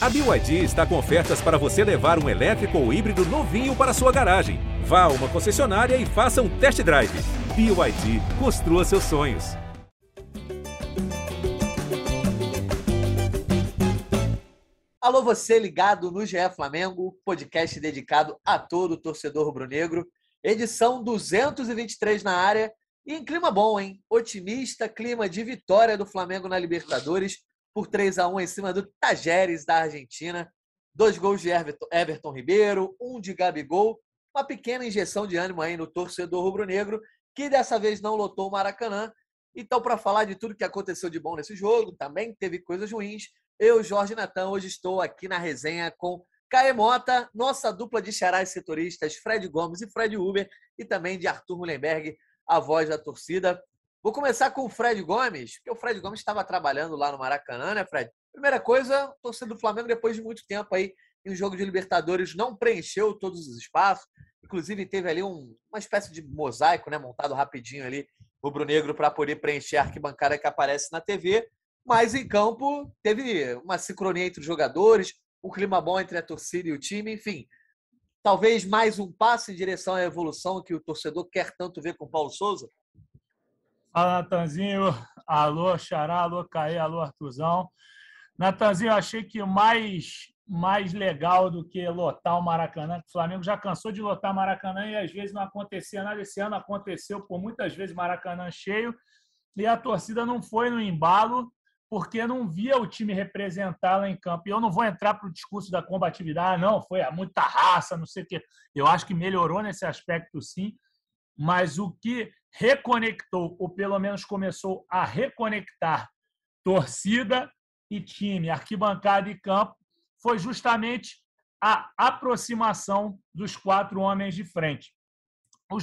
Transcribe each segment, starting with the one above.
A BYD está com ofertas para você levar um elétrico ou híbrido novinho para sua garagem. Vá a uma concessionária e faça um test drive. BYD, construa seus sonhos. Alô, você ligado no GE Flamengo, podcast dedicado a todo torcedor rubro-negro. Edição 223 na área e em clima bom, hein? Otimista, clima de vitória do Flamengo na Libertadores por 3 a 1 em cima do Tajeres da Argentina. Dois gols de Everton, Everton Ribeiro, um de Gabigol. Uma pequena injeção de ânimo aí no torcedor rubro-negro, que dessa vez não lotou o Maracanã. Então, para falar de tudo que aconteceu de bom nesse jogo, também teve coisas ruins. Eu, Jorge Natan, hoje estou aqui na resenha com Caê Mota, nossa dupla de xarás setoristas, Fred Gomes e Fred Uber, e também de Arthur Mullenberg, a voz da torcida. Vou começar com o Fred Gomes, porque o Fred Gomes estava trabalhando lá no Maracanã, né, Fred? Primeira coisa, torcedor do Flamengo, depois de muito tempo aí em um jogo de Libertadores, não preencheu todos os espaços. Inclusive, teve ali um, uma espécie de mosaico, né, montado rapidinho ali, rubro-negro, para poder preencher a arquibancada que aparece na TV. Mas em campo, teve uma sincronia entre os jogadores, um clima bom entre a torcida e o time, enfim. Talvez mais um passo em direção à evolução que o torcedor quer tanto ver com o Paulo Souza? Fala, Natanzinho. Alô, Xará, alô, Caê, alô, Artuzão. Natanzinho, achei que mais, mais legal do que lotar o Maracanã, o Flamengo já cansou de lotar Maracanã e às vezes não acontecia nada. Esse ano aconteceu por muitas vezes Maracanã cheio e a torcida não foi no embalo porque não via o time representar lá em campo. E eu não vou entrar para o discurso da combatividade, não, foi muita raça, não sei o quê. Eu acho que melhorou nesse aspecto, sim, mas o que reconectou, ou pelo menos começou a reconectar torcida e time, arquibancada e campo, foi justamente a aproximação dos quatro homens de frente.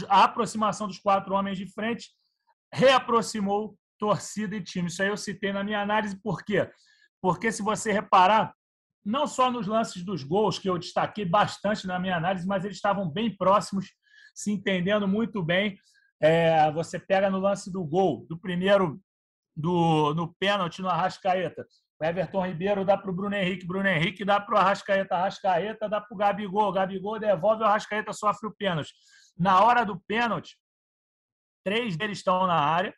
A aproximação dos quatro homens de frente reaproximou torcida e time. Isso aí eu citei na minha análise, por quê? Porque se você reparar, não só nos lances dos gols, que eu destaquei bastante na minha análise, mas eles estavam bem próximos, se entendendo muito bem. É, você pega no lance do gol, do primeiro, do, no pênalti no Arrascaeta. O Everton Ribeiro dá para o Bruno Henrique, Bruno Henrique dá para o Arrascaeta, Arrascaeta dá para o Gabigol, Gabigol devolve, o Arrascaeta sofre o pênalti. Na hora do pênalti, três deles estão na área,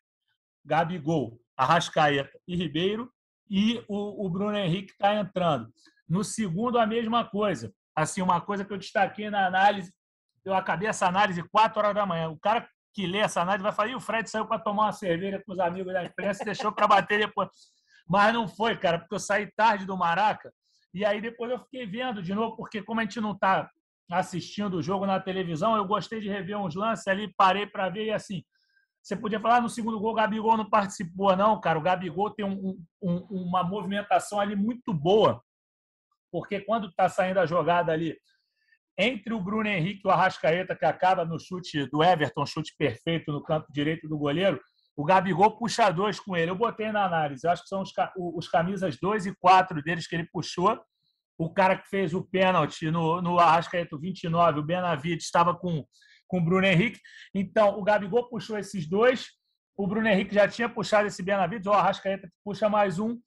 Gabigol, Arrascaeta e Ribeiro, e o, o Bruno Henrique está entrando. No segundo, a mesma coisa. Assim, uma coisa que eu destaquei na análise, eu acabei essa análise quatro horas da manhã. O cara que lê essa análise vai falar, e o Fred saiu para tomar uma cerveja com os amigos da imprensa e deixou para bater depois. Mas não foi, cara, porque eu saí tarde do Maraca, e aí depois eu fiquei vendo de novo, porque como a gente não está assistindo o jogo na televisão, eu gostei de rever uns lances ali, parei para ver, e assim, você podia falar no segundo gol, o Gabigol não participou, não, cara. O Gabigol tem um, um, uma movimentação ali muito boa, porque quando está saindo a jogada ali entre o Bruno Henrique e o Arrascaeta, que acaba no chute do Everton, chute perfeito no canto direito do goleiro, o Gabigol puxa dois com ele. Eu botei na análise, eu acho que são os, os camisas 2 e 4 deles que ele puxou. O cara que fez o pênalti no, no Arrascaeta 29, o Benavides, estava com com o Bruno Henrique. Então, o Gabigol puxou esses dois. O Bruno Henrique já tinha puxado esse Benavides, o Arrascaeta puxa mais um.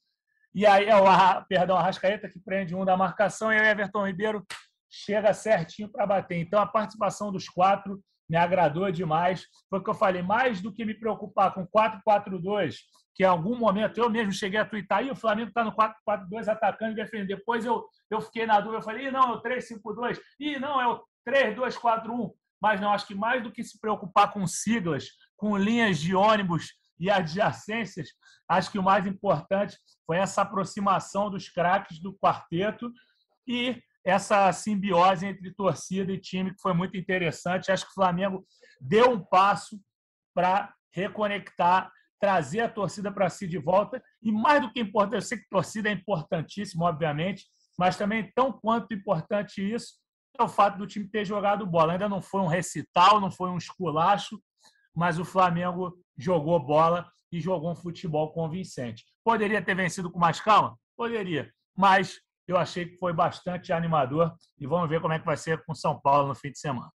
E aí, é o o Arrascaeta que prende um da marcação e o Everton Ribeiro chega certinho para bater. Então, a participação dos quatro me agradou demais. Foi o que eu falei, mais do que me preocupar com 4-4-2, que em algum momento eu mesmo cheguei a twittar, e o Flamengo está no 4-4-2 atacando e defendendo. Depois eu, eu fiquei na dúvida, eu falei, não, é o 3-5-2, Ih, não, é o 3-2-4-1 mas não acho que mais do que se preocupar com siglas, com linhas de ônibus e adjacências, acho que o mais importante foi essa aproximação dos craques do quarteto e essa simbiose entre torcida e time que foi muito interessante. Acho que o Flamengo deu um passo para reconectar, trazer a torcida para si de volta e mais do que importante, eu sei que torcida é importantíssimo, obviamente, mas também tão quanto importante isso é o fato do time ter jogado bola. Ainda não foi um recital, não foi um esculacho, mas o Flamengo jogou bola e jogou um futebol convincente. Poderia ter vencido com mais calma? Poderia, mas eu achei que foi bastante animador e vamos ver como é que vai ser com São Paulo no fim de semana.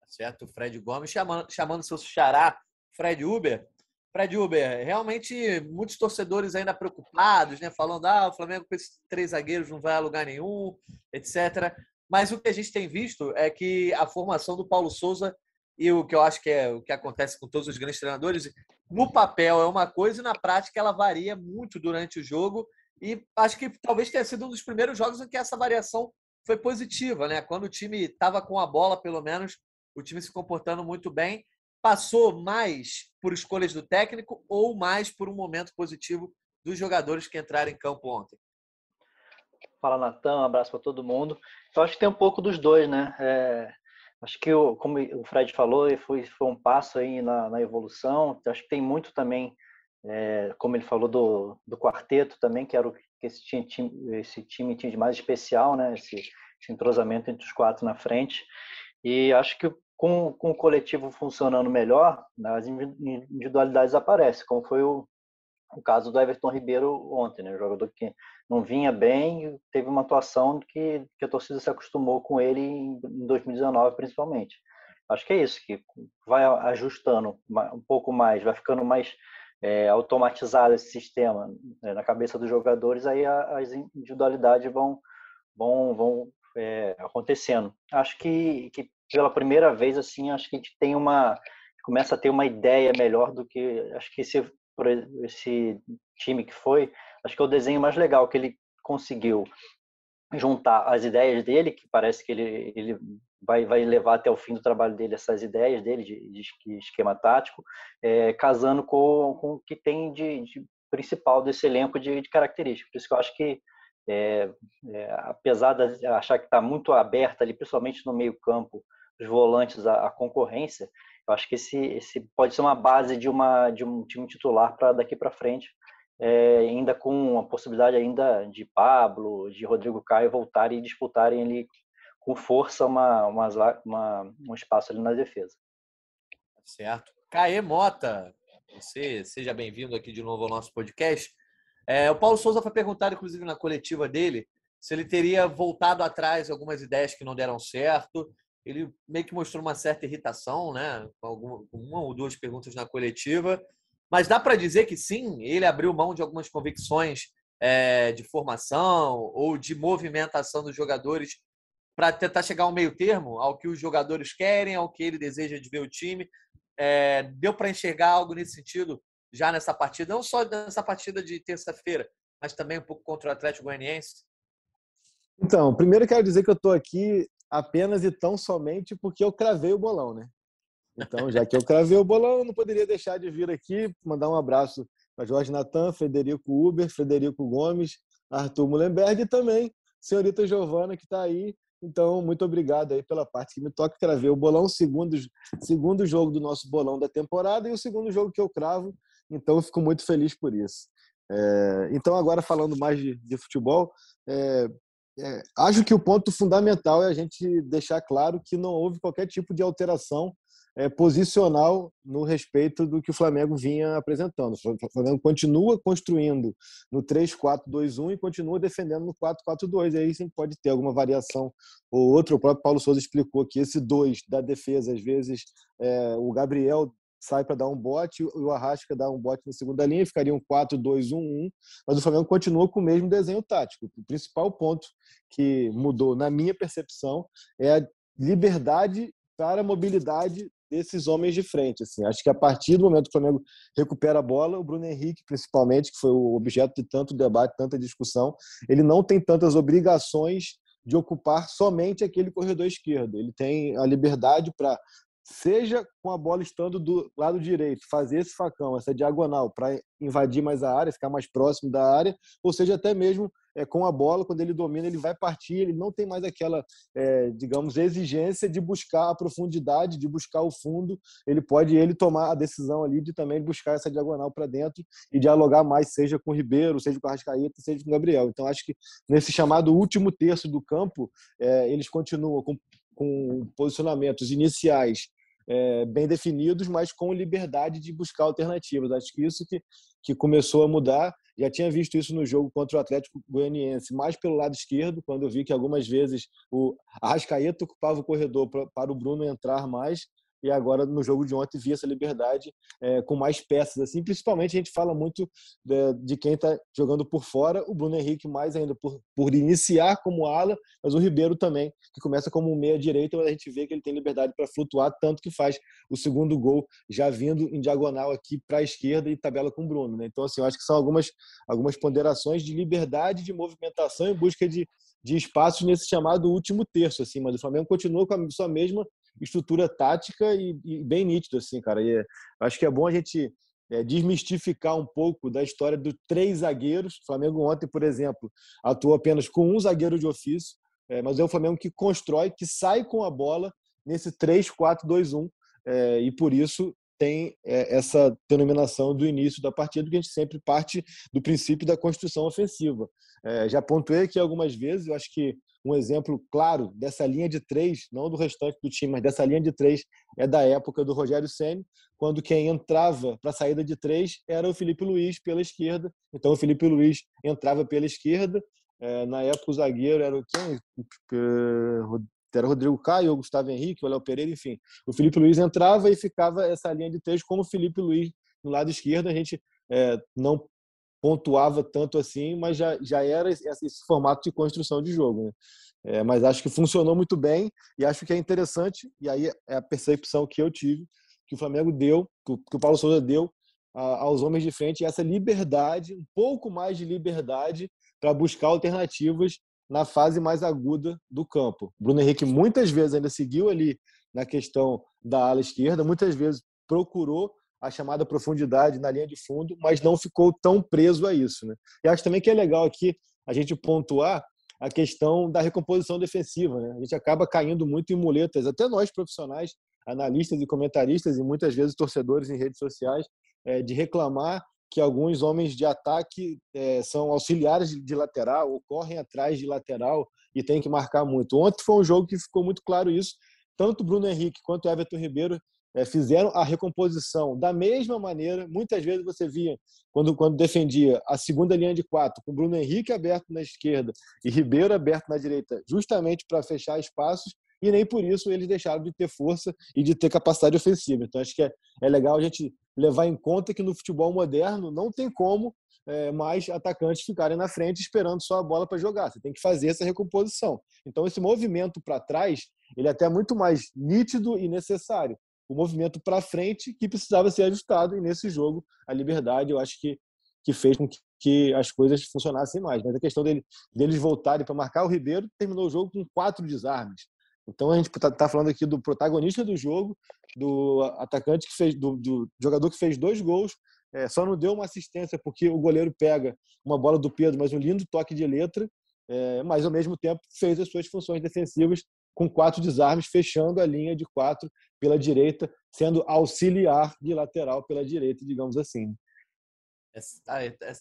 Tá certo, Fred Gomes chamando, chamando seu xará, Fred Uber. Fred Uber, realmente muitos torcedores ainda preocupados, né? Falando, ah, o Flamengo com esses três zagueiros não vai a lugar nenhum, etc. Mas o que a gente tem visto é que a formação do Paulo Souza e o que eu acho que é o que acontece com todos os grandes treinadores, no papel é uma coisa e na prática ela varia muito durante o jogo. E acho que talvez tenha sido um dos primeiros jogos em que essa variação foi positiva, né? Quando o time estava com a bola, pelo menos, o time se comportando muito bem. Passou mais por escolhas do técnico ou mais por um momento positivo dos jogadores que entraram em campo ontem? Fala, Natan. Um abraço para todo mundo. Eu acho que tem um pouco dos dois, né? É, acho que, como o Fred falou, foi, foi um passo aí na, na evolução. Acho que tem muito também, é, como ele falou, do, do quarteto também, que era o que esse time, esse time tinha de mais especial, né? Esse, esse entrosamento entre os quatro na frente. E acho que com, com o coletivo funcionando melhor, as individualidades aparecem, como foi o, o caso do Everton Ribeiro ontem, né? Jogador que não vinha bem, teve uma atuação que, que a torcida se acostumou com ele em 2019, principalmente. Acho que é isso, que vai ajustando um pouco mais, vai ficando mais é, automatizado esse sistema né, na cabeça dos jogadores, aí as individualidades vão, vão, vão é, acontecendo. Acho que, que pela primeira vez, assim, acho que a gente tem uma começa a ter uma ideia melhor do que acho que esse esse time que foi, acho que é o desenho mais legal que ele conseguiu juntar as ideias dele, que parece que ele, ele vai, vai levar até o fim do trabalho dele essas ideias dele de, de esquema tático, é, casando com, com o que tem de, de principal desse elenco de, de, características. Por isso que eu acho que, é, é, apesar de achar que está muito aberta ali, principalmente no meio campo, os volantes, a, concorrência, eu acho que esse, esse pode ser uma base de, uma, de um time titular para daqui para frente, é, ainda com a possibilidade ainda de Pablo, de Rodrigo Caio voltarem e disputarem ali com força uma, uma, uma, um espaço ali na defesa. Certo. Caê Mota, você seja bem-vindo aqui de novo ao nosso podcast. É, o Paulo Souza foi perguntado, inclusive, na coletiva dele, se ele teria voltado atrás algumas ideias que não deram certo ele meio que mostrou uma certa irritação, né? Com, alguma, uma ou duas perguntas na coletiva. Mas dá para dizer que sim, ele abriu mão de algumas convicções é, de formação ou de movimentação dos jogadores para tentar chegar a um meio termo ao que os jogadores querem, ao que ele deseja de ver o time. É, deu para enxergar algo nesse sentido já nessa partida, não só nessa partida de terça-feira, mas também um pouco contra o Atlético Goianiense? Então, primeiro quero dizer que eu estou aqui apenas e tão somente porque eu cravei o bolão, né? Então, já que eu cravei o bolão, não poderia deixar de vir aqui, mandar um abraço para Jorge Natan, Federico Uber, Frederico Gomes, Arthur Mullenberg e também senhorita Giovana, que está aí. Então, muito obrigado aí pela parte que me toca. Cravei o bolão, segundo, segundo jogo do nosso bolão da temporada e o segundo jogo que eu cravo. Então, eu fico muito feliz por isso. É, então, agora falando mais de, de futebol, é, é, acho que o ponto fundamental é a gente deixar claro que não houve qualquer tipo de alteração é, posicional no respeito do que o Flamengo vinha apresentando. O Flamengo continua construindo no 3-4-2-1 e continua defendendo no 4-4-2. Aí sim pode ter alguma variação ou outra. O próprio Paulo Souza explicou que esse 2 da defesa, às vezes, é, o Gabriel sai para dar um bote e o Arrasca dá um bote na segunda linha, ficaria um 4-2-1-1, mas o Flamengo continua com o mesmo desenho tático. O principal ponto que mudou, na minha percepção, é a liberdade para a mobilidade desses homens de frente. Assim. Acho que a partir do momento que o Flamengo recupera a bola, o Bruno Henrique, principalmente, que foi o objeto de tanto debate, tanta discussão, ele não tem tantas obrigações de ocupar somente aquele corredor esquerdo. Ele tem a liberdade para seja com a bola estando do lado direito, fazer esse facão, essa diagonal para invadir mais a área, ficar mais próximo da área, ou seja, até mesmo é, com a bola, quando ele domina, ele vai partir, ele não tem mais aquela, é, digamos, exigência de buscar a profundidade, de buscar o fundo, ele pode ele tomar a decisão ali de também buscar essa diagonal para dentro e dialogar mais, seja com o Ribeiro, seja com o Arrascaeta, seja com o Gabriel. Então, acho que nesse chamado último terço do campo, é, eles continuam com com posicionamentos iniciais é, bem definidos, mas com liberdade de buscar alternativas. Acho que isso que, que começou a mudar. Já tinha visto isso no jogo contra o Atlético Goianiense, mais pelo lado esquerdo, quando eu vi que algumas vezes o Arrascaeta ocupava o corredor para o Bruno entrar mais. E agora no jogo de ontem vi essa liberdade é, com mais peças. assim Principalmente a gente fala muito de, de quem está jogando por fora, o Bruno Henrique mais ainda por, por iniciar como ala, mas o Ribeiro também, que começa como meia-direita, mas a gente vê que ele tem liberdade para flutuar, tanto que faz o segundo gol já vindo em diagonal aqui para a esquerda e tabela com o Bruno. Né? Então, assim, eu acho que são algumas, algumas ponderações de liberdade de movimentação em busca de, de espaços nesse chamado último terço, assim, mas o Flamengo continua com a sua mesma estrutura tática e, e bem nítido, assim, cara. E acho que é bom a gente é, desmistificar um pouco da história dos três zagueiros. O Flamengo ontem, por exemplo, atuou apenas com um zagueiro de ofício, é, mas é um Flamengo que constrói, que sai com a bola nesse 3-4-2-1 é, e por isso tem é, essa denominação do início da partida, que a gente sempre parte do princípio da construção ofensiva. É, já pontuei aqui algumas vezes, eu acho que um exemplo claro dessa linha de três, não do restante do time, mas dessa linha de três, é da época do Rogério Senni, quando quem entrava para a saída de três era o Felipe Luiz pela esquerda. Então o Felipe Luiz entrava pela esquerda. É, na época o zagueiro era o quem? Era Rodrigo Caio, o Gustavo Henrique, o Léo Pereira, enfim. O Felipe Luiz entrava e ficava essa linha de três como o Felipe Luiz no lado esquerdo. A gente é, não pontuava tanto assim, mas já, já era esse, esse formato de construção de jogo. Né? É, mas acho que funcionou muito bem e acho que é interessante, e aí é a percepção que eu tive, que o Flamengo deu, que o, que o Paulo Souza deu a, aos homens de frente, essa liberdade, um pouco mais de liberdade para buscar alternativas na fase mais aguda do campo. Bruno Henrique muitas vezes ainda seguiu ali na questão da ala esquerda, muitas vezes procurou a chamada profundidade na linha de fundo, mas não ficou tão preso a isso. Né? E acho também que é legal aqui a gente pontuar a questão da recomposição defensiva. Né? A gente acaba caindo muito em muletas, até nós profissionais, analistas e comentaristas, e muitas vezes torcedores em redes sociais, é, de reclamar que alguns homens de ataque é, são auxiliares de lateral ou correm atrás de lateral e tem que marcar muito. Ontem foi um jogo que ficou muito claro isso. Tanto Bruno Henrique quanto Everton Ribeiro é, fizeram a recomposição da mesma maneira. Muitas vezes você via, quando, quando defendia a segunda linha de quatro, com Bruno Henrique aberto na esquerda e Ribeiro aberto na direita, justamente para fechar espaços, e nem por isso eles deixaram de ter força e de ter capacidade ofensiva. Então, acho que é, é legal a gente levar em conta que no futebol moderno não tem como é, mais atacantes ficarem na frente esperando só a bola para jogar. Você tem que fazer essa recomposição. Então, esse movimento para trás ele é até muito mais nítido e necessário o movimento para frente que precisava ser ajustado. E nesse jogo, a liberdade, eu acho que, que fez com que, que as coisas funcionassem mais. Mas a questão dele, deles voltarem para marcar o Ribeiro terminou o jogo com quatro desarmes. Então a gente está tá falando aqui do protagonista do jogo, do atacante que fez, do, do jogador que fez dois gols, é, só não deu uma assistência porque o goleiro pega uma bola do Pedro, mas um lindo toque de letra, é, mas ao mesmo tempo fez as suas funções defensivas com quatro desarmes, fechando a linha de quatro pela direita, sendo auxiliar de lateral pela direita, digamos assim.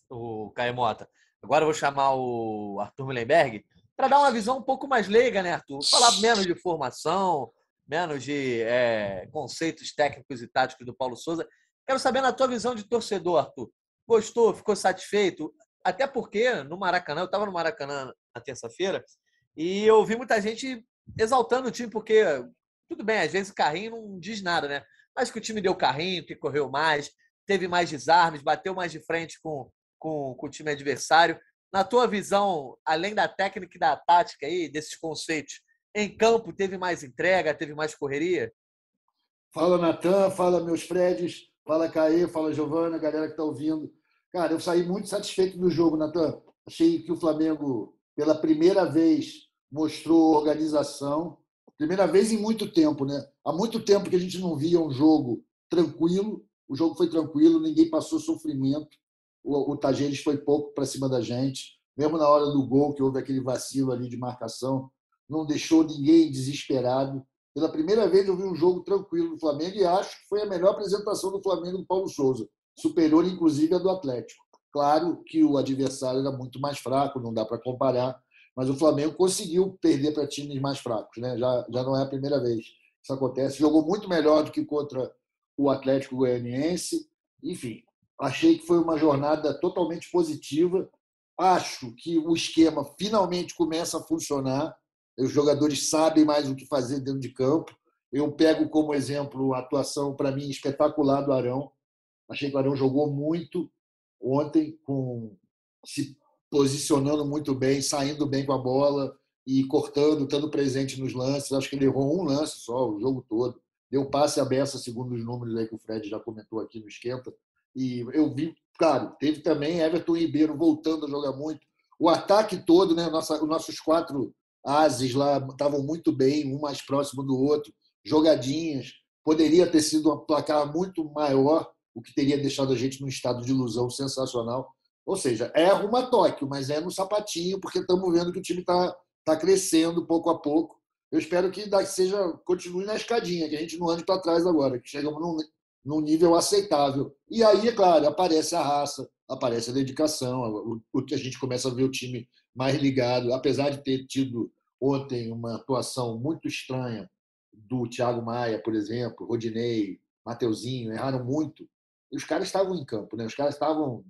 O Caio Mota. Agora eu vou chamar o Arthur Mullenberg para dar uma visão um pouco mais leiga, né, Arthur? Falar menos de formação, menos de é, conceitos técnicos e táticos do Paulo Souza. Quero saber na tua visão de torcedor, Arthur. Gostou? Ficou satisfeito? Até porque no Maracanã, eu estava no Maracanã na terça-feira e eu vi muita gente exaltando o time, porque tudo bem, às vezes o carrinho não diz nada, né? Mas que o time deu carrinho, que correu mais, teve mais desarmes, bateu mais de frente com, com, com o time adversário. Na tua visão, além da técnica e da tática aí, desses conceitos, em campo teve mais entrega, teve mais correria? Fala, Natan, fala, meus Freds, fala, Caê, fala, Giovana, galera que está ouvindo. Cara, eu saí muito satisfeito do jogo, Natan. Achei que o Flamengo, pela primeira vez, mostrou organização. Primeira vez em muito tempo, né? Há muito tempo que a gente não via um jogo tranquilo. O jogo foi tranquilo, ninguém passou sofrimento. O, o Tajeres foi pouco para cima da gente. Mesmo na hora do gol, que houve aquele vacilo ali de marcação, não deixou ninguém desesperado. Pela primeira vez eu vi um jogo tranquilo do Flamengo e acho que foi a melhor apresentação do Flamengo do Paulo Souza, superior inclusive a do Atlético. Claro que o adversário era muito mais fraco, não dá para comparar, mas o Flamengo conseguiu perder para times mais fracos, né? Já, já não é a primeira vez que isso acontece. Jogou muito melhor do que contra o Atlético Goianiense. Enfim, achei que foi uma jornada totalmente positiva. Acho que o esquema finalmente começa a funcionar. Os jogadores sabem mais o que fazer dentro de campo. Eu pego como exemplo a atuação, para mim, espetacular do Arão. Achei que o Arão jogou muito ontem, com se posicionando muito bem, saindo bem com a bola e cortando, estando presente nos lances. Acho que ele errou um lance só o jogo todo. Deu passe a beça, segundo os números aí que o Fred já comentou aqui no Esquenta. E eu vi, claro, teve também Everton Ribeiro voltando a jogar muito. O ataque todo, né? Nossa, os nossos quatro ases lá estavam muito bem, um mais próximo do outro, jogadinhas. Poderia ter sido um placar muito maior, o que teria deixado a gente num estado de ilusão sensacional. Ou seja, é rumo a Tóquio, mas é no sapatinho, porque estamos vendo que o time está tá crescendo pouco a pouco. Eu espero que seja continue na escadinha, que a gente não ande para trás agora, que chegamos num, num nível aceitável. E aí, é claro, aparece a raça, aparece a dedicação, o, a gente começa a ver o time mais ligado, apesar de ter tido ontem uma atuação muito estranha do Thiago Maia, por exemplo, Rodinei, Mateuzinho, erraram muito. E os caras estavam em campo, né? Os caras estavam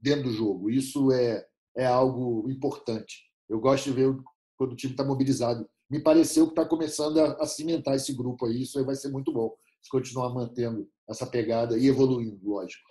dentro do jogo. Isso é, é algo importante. Eu gosto de ver quando o time está mobilizado. Me pareceu que está começando a, a, cimentar esse grupo aí. Isso aí vai ser muito bom se continuar mantendo essa pegada e evoluindo, lógico.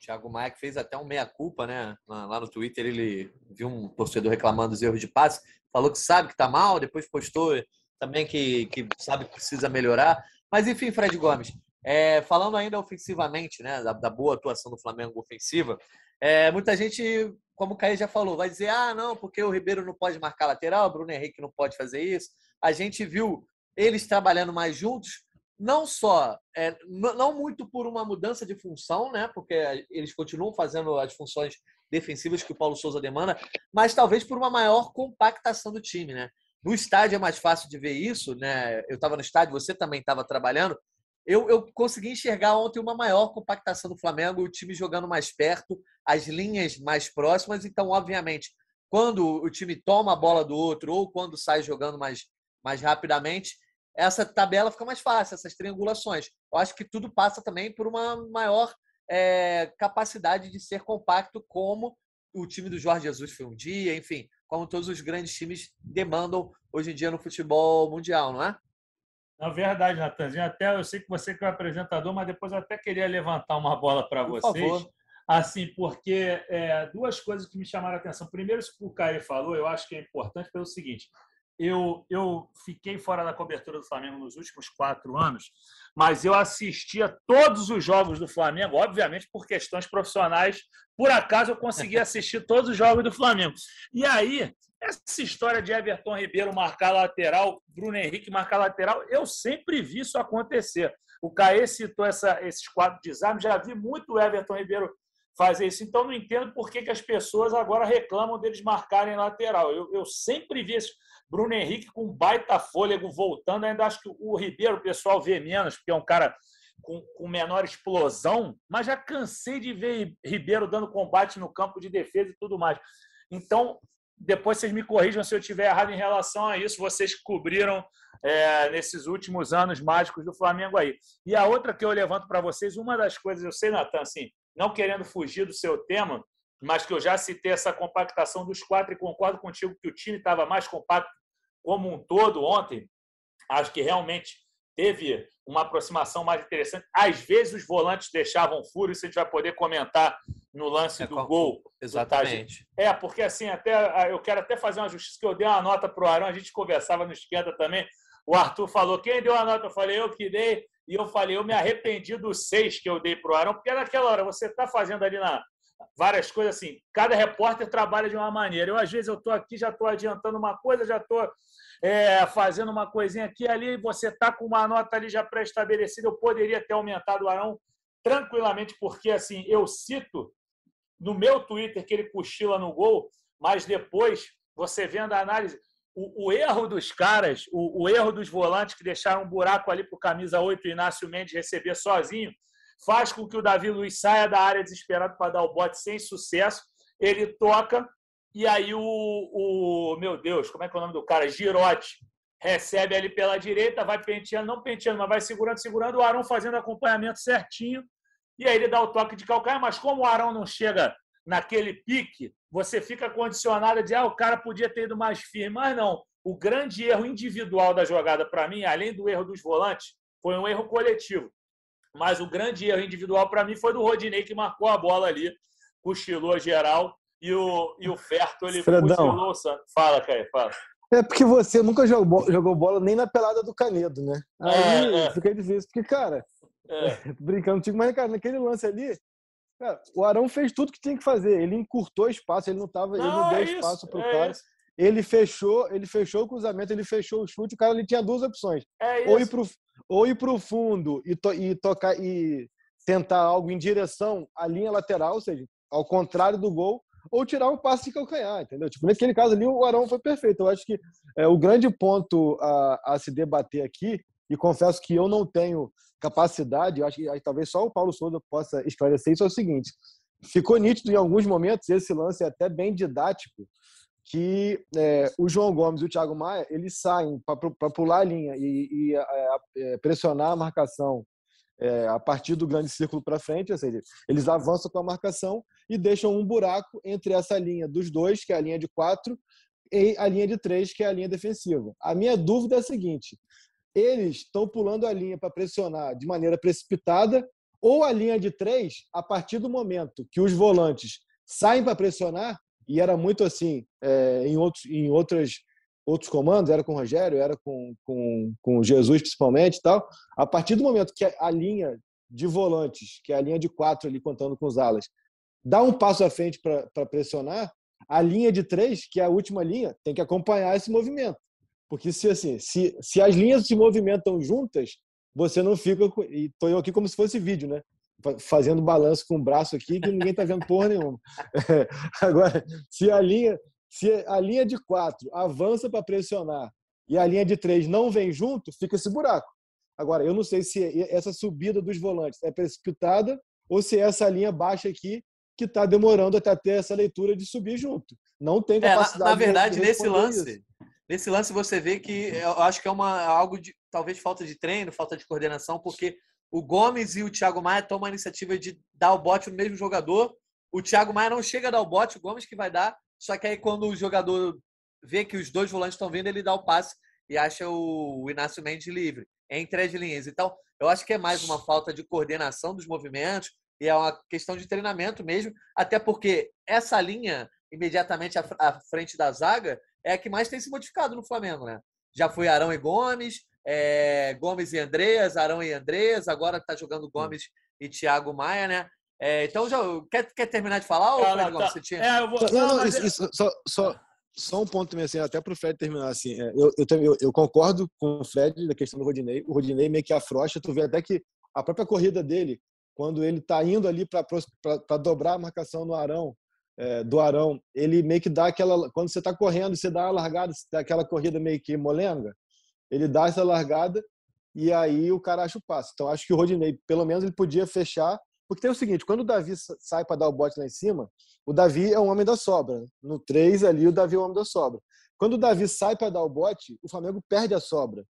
Thiago Maia que fez até um meia-culpa, né? Lá no Twitter ele viu um torcedor reclamando dos erros de passe, falou que sabe que está mal, depois postou também que, que sabe que precisa melhorar. Mas enfim, Fred Gomes, é, falando ainda ofensivamente, né, da, da, boa atuação do Flamengo ofensiva, é, muita gente, como o Caio já falou, vai dizer: ah, não, porque o Ribeiro não pode marcar lateral, o Bruno Henrique não pode fazer isso. A gente viu eles trabalhando mais juntos, não só, é, não muito por uma mudança de função, né? Porque eles continuam fazendo as funções defensivas que o Paulo Souza demanda, mas talvez por uma maior compactação do time, né? No estádio é mais fácil de ver isso, né? Eu estava no estádio, você também estava trabalhando. Eu, eu consegui enxergar ontem uma maior compactação do Flamengo, o time jogando mais perto, as linhas mais próximas. Então, obviamente, quando o time toma a bola do outro ou quando sai jogando mais, mais rapidamente, essa tabela fica mais fácil, essas triangulações. Eu acho que tudo passa também por uma maior é, capacidade de ser compacto, como o time do Jorge Jesus foi um dia, enfim, como todos os grandes times demandam hoje em dia no futebol mundial, não é? Na verdade, Natanzinho, até eu sei que você que é o apresentador, mas depois eu até queria levantar uma bola para vocês. Favor. Assim, porque é, duas coisas que me chamaram a atenção. Primeiro, isso que o Caio falou, eu acho que é importante pelo seguinte: eu, eu fiquei fora da cobertura do Flamengo nos últimos quatro anos, mas eu assistia todos os jogos do Flamengo, obviamente por questões profissionais. Por acaso eu consegui assistir todos os jogos do Flamengo. E aí, essa história de Everton Ribeiro marcar lateral, Bruno Henrique marcar lateral, eu sempre vi isso acontecer. O Caê citou essa, esses quatro desarmes, já vi muito o Everton Ribeiro fazer isso. Então, não entendo por que, que as pessoas agora reclamam deles marcarem lateral. Eu, eu sempre vi isso. Bruno Henrique com baita fôlego voltando. Ainda acho que o Ribeiro, o pessoal vê menos, porque é um cara com, com menor explosão, mas já cansei de ver Ribeiro dando combate no campo de defesa e tudo mais. Então, depois vocês me corrijam se eu estiver errado em relação a isso. Vocês cobriram é, nesses últimos anos mágicos do Flamengo aí. E a outra que eu levanto para vocês, uma das coisas, eu sei, Natan, assim, não querendo fugir do seu tema, mas que eu já citei essa compactação dos quatro e concordo contigo que o time estava mais compacto como um todo ontem. Acho que realmente teve uma aproximação mais interessante. Às vezes os volantes deixavam furo, isso a gente vai poder comentar no lance é, do gol. Exatamente. É, porque assim, até eu quero até fazer uma justiça, que eu dei uma nota para o Arão, a gente conversava no esquenta também. O Arthur falou, quem deu a nota? Eu falei, eu que dei. E eu falei, eu me arrependi dos seis que eu dei para o Arão, porque naquela hora você está fazendo ali na, várias coisas assim. Cada repórter trabalha de uma maneira. Eu, às vezes, eu estou aqui, já estou adiantando uma coisa, já estou é, fazendo uma coisinha aqui ali, você está com uma nota ali já pré-estabelecida. Eu poderia ter aumentado o Arão tranquilamente, porque assim, eu cito no meu Twitter que ele cochila no gol, mas depois, você vendo a análise, o, o erro dos caras, o, o, erro dos volantes que deixaram um buraco ali para o camisa 8, Inácio Mendes receber sozinho, faz com que o Davi Luiz saia da área desesperado para dar o bote sem sucesso. Ele toca e aí o, o meu Deus, como é que é o nome do cara? Girote recebe ali pela direita, vai penteando, não penteando, mas vai segurando, segurando, o Arão fazendo acompanhamento certinho. E aí ele dá o toque de calcanhar, mas como o Arão não chega naquele pique, você fica condicionado de ah, o cara podia ter ido mais firme, mas não. o grande erro individual da jogada, para mim, além do erro dos volantes, foi um erro coletivo. Mas o grande erro individual, para mim, foi do Rodinei, que marcou a bola ali, cochilou geral, e o, e o Ferto, ele Fredão. cochilou. Fala, Caio, fala. É porque você nunca jogou, jogou bola nem na pelada do Canedo, né? Aí É, é. fica difícil. Porque, cara, É, brincando contigo, mas, cara, naquele lance ali, cara, o Arão fez tudo que tinha que fazer. Ele encurtou espaço, ele não tava, ele não deu é espaço pro é cara. isso, Ele fechou, ele fechou o cruzamento, ele fechou o chute, o cara ele tinha duas opções. é Ou ir pro, ou ir pro fundo e, to- e tocar e tentar algo em direção à linha lateral, ou seja, ao contrário do gol, ou tirar um passe de calcanhar, entendeu? Tipo, naquele caso ali, o Arão foi perfeito. Eu acho que é, o grande ponto a, a se debater aqui, e confesso que eu não tenho capacidade, eu acho que talvez só o Paulo Souza possa esclarecer isso, é o seguinte: ficou nítido em alguns momentos, esse lance é até bem didático, que é, o João Gomes e o Thiago Maia eles saem para pular a linha e, e, é, é, pressionar a marcação é, a partir do grande círculo para frente, ou seja, eles avançam com a marcação e deixam um buraco entre essa linha dos dois, que é a linha de quatro, e a linha de três, que é a linha defensiva. A minha dúvida é a seguinte: eles estão pulando a linha para pressionar de maneira precipitada, ou a linha de três, a partir do momento que os volantes saem para pressionar, e era muito assim é, em, outros, em outras, outros comandos, era com o Rogério, era com, com, com Jesus principalmente e tal. A partir do momento que a linha de volantes, que é a linha de quatro ali contando com os alas, dá um passo à frente para pressionar, a linha de três, que é a última linha, tem que acompanhar esse movimento. Porque se assim, se, se as linhas se movimentam juntas, você não fica. E eu aqui como se fosse vídeo, né? Fa- Fazendo balanço com o braço aqui, que ninguém tá vendo porra nenhuma. Agora, se a linha, se a linha de quatro avança para pressionar e a linha de três não vem junto, fica esse buraco. Agora, eu não sei se essa subida dos volantes é precipitada ou se é essa linha baixa aqui que está demorando até ter essa leitura de subir junto. Não tem É, na, capacidade na de- verdade, de nesse lance, isso. nesse lance você vê que eu acho que é uma algo de talvez falta de treino, falta de coordenação, porque o Gomes e o Thiago Maia tomam a iniciativa de dar o bote no mesmo jogador. O Thiago Maia não chega a dar o bote, o Gomes que vai dar. Só que aí quando o jogador vê que os dois volantes estão vindo, ele dá o passe e acha o Inácio Mendes livre entre as linhas. Então, eu acho que é mais uma falta de coordenação dos movimentos e é uma questão de treinamento mesmo, até porque essa linha imediatamente à fr- à frente da zaga é a que mais tem se modificado no Flamengo, né? Já foi Arão e Gomes, é, Gomes e Andreas, Arão e Andreas, agora está jogando Gomes e Thiago Maia, né? É, então, já, quer, quer terminar de falar, ou Cara, Fred Gomes, tá- você tinha? É, eu vou. Só- Não, não, mas isso, é- isso- só, só, só um ponto também, assim, até para o Fred terminar, assim, é, eu, eu, também- eu, eu concordo com o Fred da questão do Rodinei, o Rodinei meio que afrouxa, tu vê até que a própria corrida dele, quando ele está indo ali para dobrar a marcação no Arão, é, do Arão, ele meio que dá aquela, quando você está correndo, você dá uma largada, você dá aquela corrida meio que molenga, ele dá essa largada e aí o cara acha o passe. Então acho que o Rodinei, pelo menos ele podia fechar, porque tem o seguinte, quando o Davi sa- sai para dar o bote lá em cima, o Davi é um homem da sobra. No 3 ali, o Davi é um homem da sobra. Quando o Davi sai para dar o bote, o Flamengo perde a sobra.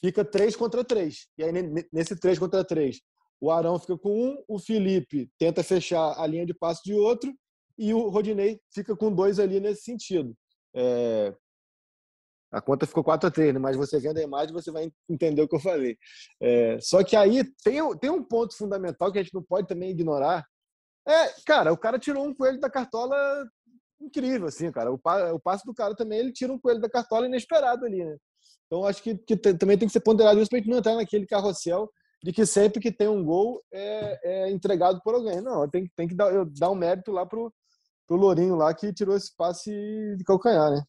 Fica 3 contra 3. E aí, ne- nesse 3 contra 3, o Arão fica com um, o Felipe tenta fechar a linha de passe de outro, e o Rodinei fica com dois ali nesse sentido. É, A conta ficou 4 a 3 né? mas você vendo a imagem, você vai entender o que eu falei. É, Só que aí tem, tem um ponto fundamental que a gente não pode também ignorar, é, cara, o cara tirou um coelho da cartola incrível, assim, cara. O, pa- o passe do cara também, ele tira um coelho da cartola inesperado ali, né? Então, acho que, que também tem que ser ponderado isso pra gente não entrar naquele carrossel de que sempre que tem um gol é, é entregado por alguém. Não, tem, tem que dar, eu- dar um mérito lá pro, pro Lourinho lá que tirou esse passe de calcanhar, né?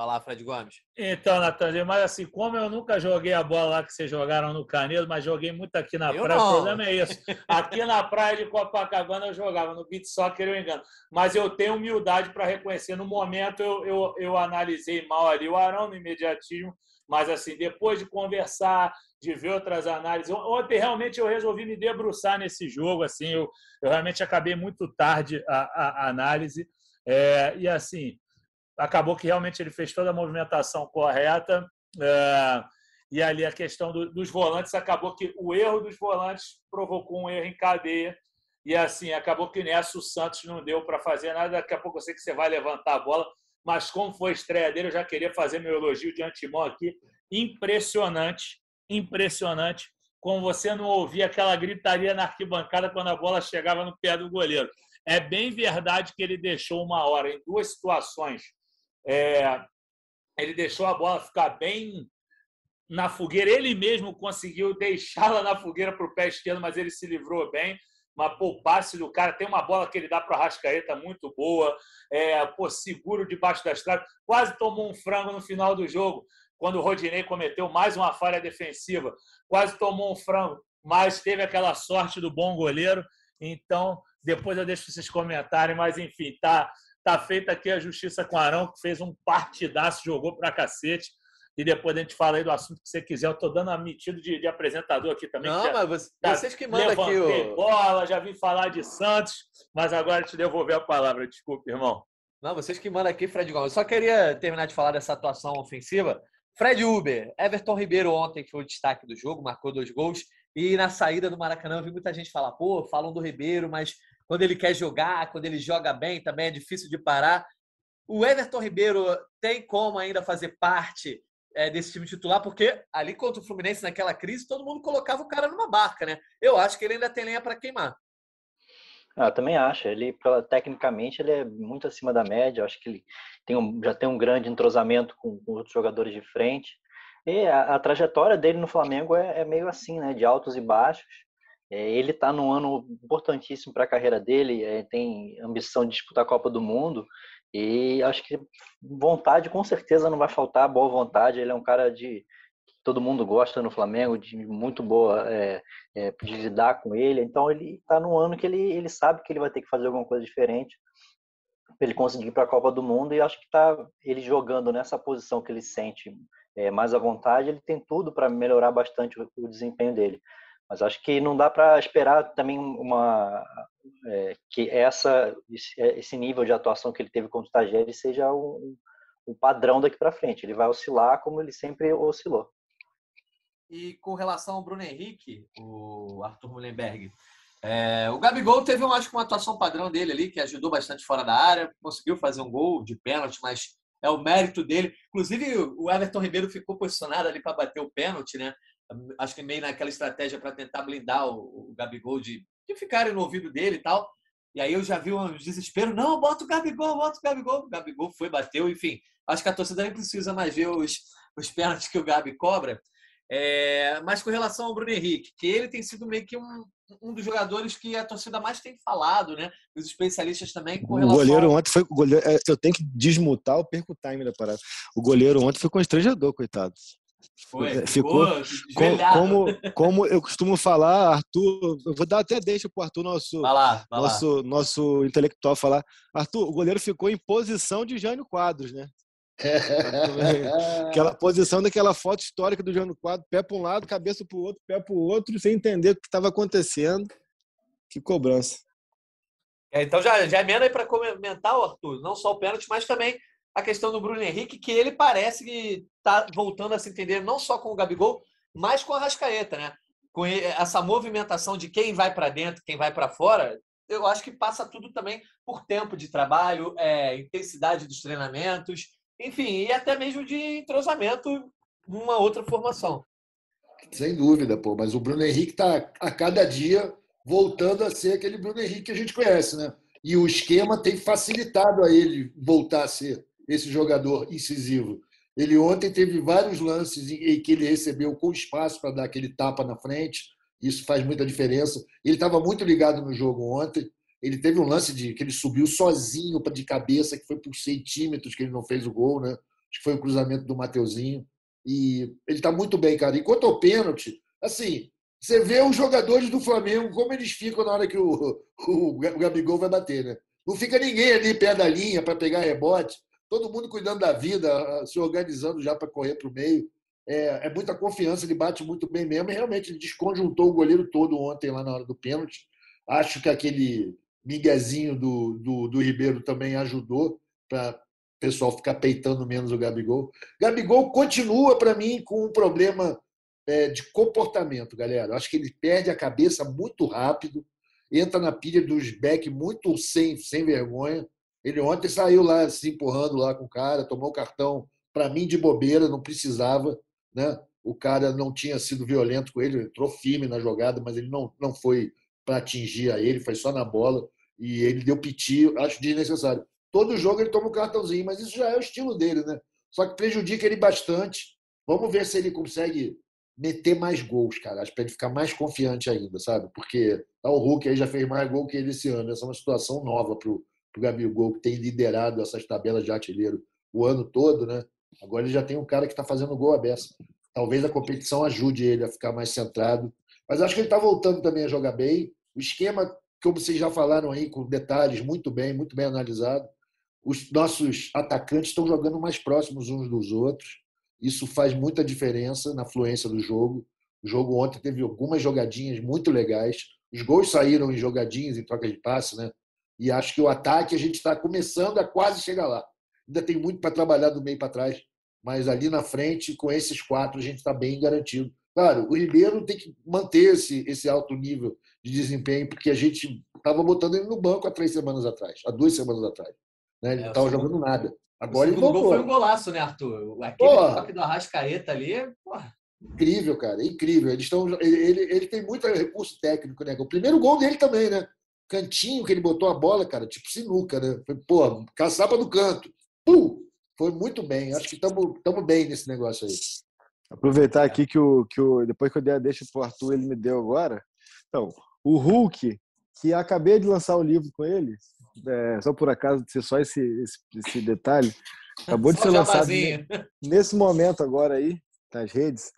Vai lá, Fred Gomes. Então, Natan, mas assim, como eu nunca joguei a bola lá que vocês jogaram no Canedo, mas joguei muito aqui na Eu praia, não. o problema é isso. Aqui na praia de Copacabana eu jogava, no beat soccer eu engano. Mas eu tenho humildade para reconhecer. No momento eu, eu, eu analisei mal ali o Arão no imediatismo, mas assim, depois de conversar, de ver outras análises, ontem realmente eu resolvi me debruçar nesse jogo, assim, eu, eu realmente acabei muito tarde a, a- a análise. É, e assim, acabou que realmente ele fez toda a movimentação correta. é, e ali a questão do- dos volantes acabou que o erro dos volantes provocou um erro em cadeia. E assim, acabou que nessa o Santos não deu para fazer nada. Daqui a pouco eu sei que você vai levantar a bola, mas como foi a estreia dele, eu já queria fazer meu elogio de antemão aqui. Impressionante, impressionante como você não ouvia aquela gritaria na arquibancada quando a bola chegava no pé do goleiro. É bem verdade que ele deixou uma hora em duas situações. É, ele deixou a bola ficar bem na fogueira. Ele mesmo conseguiu deixá-la na fogueira para o pé esquerdo, mas ele se livrou bem. Mas pô, passe do cara tem uma bola que ele dá para o Rascaeta muito boa, é, pô, seguro debaixo das traves. Quase tomou um frango no final do jogo, quando o Rodinei cometeu mais uma falha defensiva. Quase tomou um frango, mas teve aquela sorte do bom goleiro. Então, depois eu deixo vocês comentarem, mas enfim, tá, tá feita aqui a justiça com Arão, que fez um partidaço, jogou pra cacete e depois a gente fala aí do assunto que você quiser. Eu estou dando a metido de, de, apresentador aqui também. Não, mas você, vocês que mandam aqui o... bola, já vim falar de Santos, mas agora te devolver a palavra. Desculpe, irmão. Não, vocês que mandam aqui, Fred Gomes. Eu só queria terminar de falar dessa atuação ofensiva. Fred Uber, Everton Ribeiro ontem foi o destaque do jogo, marcou dois gols. E na saída do Maracanã eu vi muita gente falar, pô, falam do Ribeiro, mas quando ele quer jogar, quando ele joga bem, também é difícil de parar. O Everton Ribeiro tem como ainda fazer parte é, desse time titular, porque ali contra o Fluminense, naquela crise, todo mundo colocava o cara numa barca, né? Eu acho que ele ainda tem lenha para queimar. Ah, também acho. Ele, tecnicamente, ele é muito acima da média. Eu acho que ele tem um, já tem um grande entrosamento com, com outros jogadores de frente. E a, a trajetória dele no Flamengo é, é, meio assim, né? De altos e baixos. É, ele está num ano importantíssimo para a carreira dele. É, tem ambição de disputar a Copa do Mundo. E acho que vontade com certeza não vai faltar, boa vontade. Ele é um cara de todo mundo gosta no Flamengo, de muito boa é, é, de lidar com ele. Então ele está num ano que ele, ele sabe que ele vai ter que fazer alguma coisa diferente para ele conseguir ir para a Copa do Mundo. E acho que tá ele jogando nessa posição que ele sente é, mais à vontade, ele tem tudo para melhorar bastante o, o desempenho dele. Mas acho que não dá para esperar também uma é, que essa esse nível de atuação que ele teve como estagiário seja um, um padrão daqui para frente. Ele vai oscilar como ele sempre oscilou. E com relação ao Bruno Henrique, o Arthur Mullenberg, é, o Gabigol teve, eu acho, uma atuação padrão dele ali, que ajudou bastante fora da área, conseguiu fazer um gol de pênalti, mas é o mérito dele. Inclusive, o Everton Ribeiro ficou posicionado ali para bater o pênalti, né? Acho que meio naquela estratégia para tentar blindar o, o Gabigol de, de ficarem no ouvido dele e tal. E aí eu já vi um desespero, não, bota o Gabigol, bota o Gabigol. O Gabigol foi, bateu, enfim. Acho que a torcida nem precisa mais ver os, os pênaltis que o Gabi cobra. É, mas com relação ao Bruno Henrique, que ele tem sido meio que um, um dos jogadores que a torcida mais tem falado, né? Os especialistas também com relação... O goleiro ontem foi... Goleiro, eu tenho que desmutar, eu perco o time da parada. O goleiro ontem foi constrangedor, coitado. Foi, é, ficou, como, como, como, eu costumo falar, Arthur, eu vou dar até deixa para o Arthur, nosso, vai lá, vai nosso, lá. nosso intelectual, falar. Arthur, o goleiro ficou em posição de Jânio Quadros, né? Aquela posição daquela foto histórica do Jânio Quadros, pé para um lado, cabeça para o outro, pé para o outro, sem entender o que estava acontecendo. Que cobrança. É, então já, já emenda aí para comentar, Arthur, não só o pênalti, mas também a questão do Bruno Henrique, que ele parece que está voltando a se entender não só com o Gabigol, mas com a Rascaeta, né? Com essa movimentação de quem vai para dentro, quem vai para fora, eu acho que passa tudo também por tempo de trabalho, é, intensidade dos treinamentos, enfim, e até mesmo de entrosamento numa outra formação. Sem dúvida, pô. Mas o Bruno Henrique está a cada dia voltando a ser aquele Bruno Henrique que a gente conhece, né? E o esquema tem facilitado a ele voltar a ser esse jogador incisivo. Ele ontem teve vários lances em que ele recebeu com espaço para dar aquele tapa na frente. Isso faz muita diferença. Ele estava muito ligado no jogo ontem. Ele teve um lance de que ele subiu sozinho de cabeça, que foi por centímetros que ele não fez o gol, né? Acho que foi o cruzamento do Mateuzinho. E ele está muito bem, cara. Enquanto ao pênalti, assim, você vê os jogadores do Flamengo, como eles ficam na hora que o, o, o Gabigol vai bater, né? Não fica ninguém ali perto da linha para pegar rebote todo mundo cuidando da vida, se organizando já para correr para o meio. É, é, muita confiança, ele bate muito bem mesmo. E realmente ele desconjuntou o goleiro todo ontem lá na hora do pênalti. Acho que aquele miguezinho do, do, do Ribeiro também ajudou para o pessoal ficar peitando menos o Gabigol. Gabigol continua, para mim, com um problema é, de comportamento, galera. Acho que ele perde a cabeça muito rápido, entra na pilha dos back muito sem, sem vergonha Ele ontem saiu lá se empurrando lá com o cara, tomou o cartão, para mim, de bobeira, não precisava. Né? O cara não tinha sido violento com ele, entrou firme na jogada, mas ele não, não foi para atingir a ele, foi só na bola. E ele deu piti, acho desnecessário. Todo jogo ele toma um cartãozinho, mas isso já é o estilo dele, né? Só que prejudica ele bastante. Vamos ver se ele consegue meter mais gols, cara. Acho para ele ficar mais confiante ainda, sabe? Porque tá, o Hulk aí já fez mais gol que ele esse ano. Essa é uma situação nova para o Gabigol, que tem liderado essas tabelas de artilheiro o ano todo, né? Agora ele já tem um cara que está fazendo gol a beça. Talvez a competição ajude ele a ficar mais centrado. Mas acho que ele está voltando também a jogar bem. O esquema, como vocês já falaram aí, com detalhes, muito bem, muito bem analisado. Os nossos atacantes estão jogando mais próximos uns dos outros. Isso faz muita diferença na fluência do jogo. O jogo ontem teve algumas jogadinhas muito legais. Os gols saíram em jogadinhas, em troca de passe, né? E acho que o ataque a gente está começando a quase chegar lá. Ainda tem muito para trabalhar do meio para trás, mas ali na frente, com esses quatro, a gente está bem garantido. Claro, o Ribeiro tem que manter esse, esse alto nível de desempenho, porque a gente estava botando ele no banco há três semanas atrás, há duas semanas atrás. Né? Ele não estava é, jogando nada. Agora o ele gol foi um golaço, né, Arthur? Aquele porra. toque do Arrascaeta ali, porra. Incrível, cara, incrível. Eles estão, ele, ele, ele, tem muito recurso técnico, né? O primeiro gol dele também, né? Cantinho que ele botou a bola, cara, tipo sinuca, né? Foi, pô, caçapa no canto. Pum! Foi muito bem. Acho que estamos bem nesse negócio aí. Aproveitar aqui que o, que o depois que eu dei a deixa pro Arthur, ele me deu agora. Então, o Hulk, que acabei de lançar o livro com ele, é, só por acaso de ser só esse, esse, esse detalhe, acabou de ser lançado nesse momento agora aí, nas redes.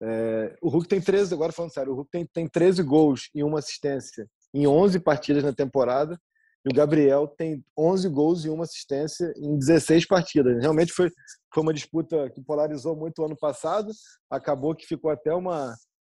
É, o Hulk tem 13, agora falando sério, o Hulk tem, tem 13 gols e uma assistência em 11 partidas na temporada. E o Gabriel tem 11 gols e uma assistência em 16 partidas. Realmente foi, foi uma disputa que polarizou muito o ano passado. Acabou que ficou até uma,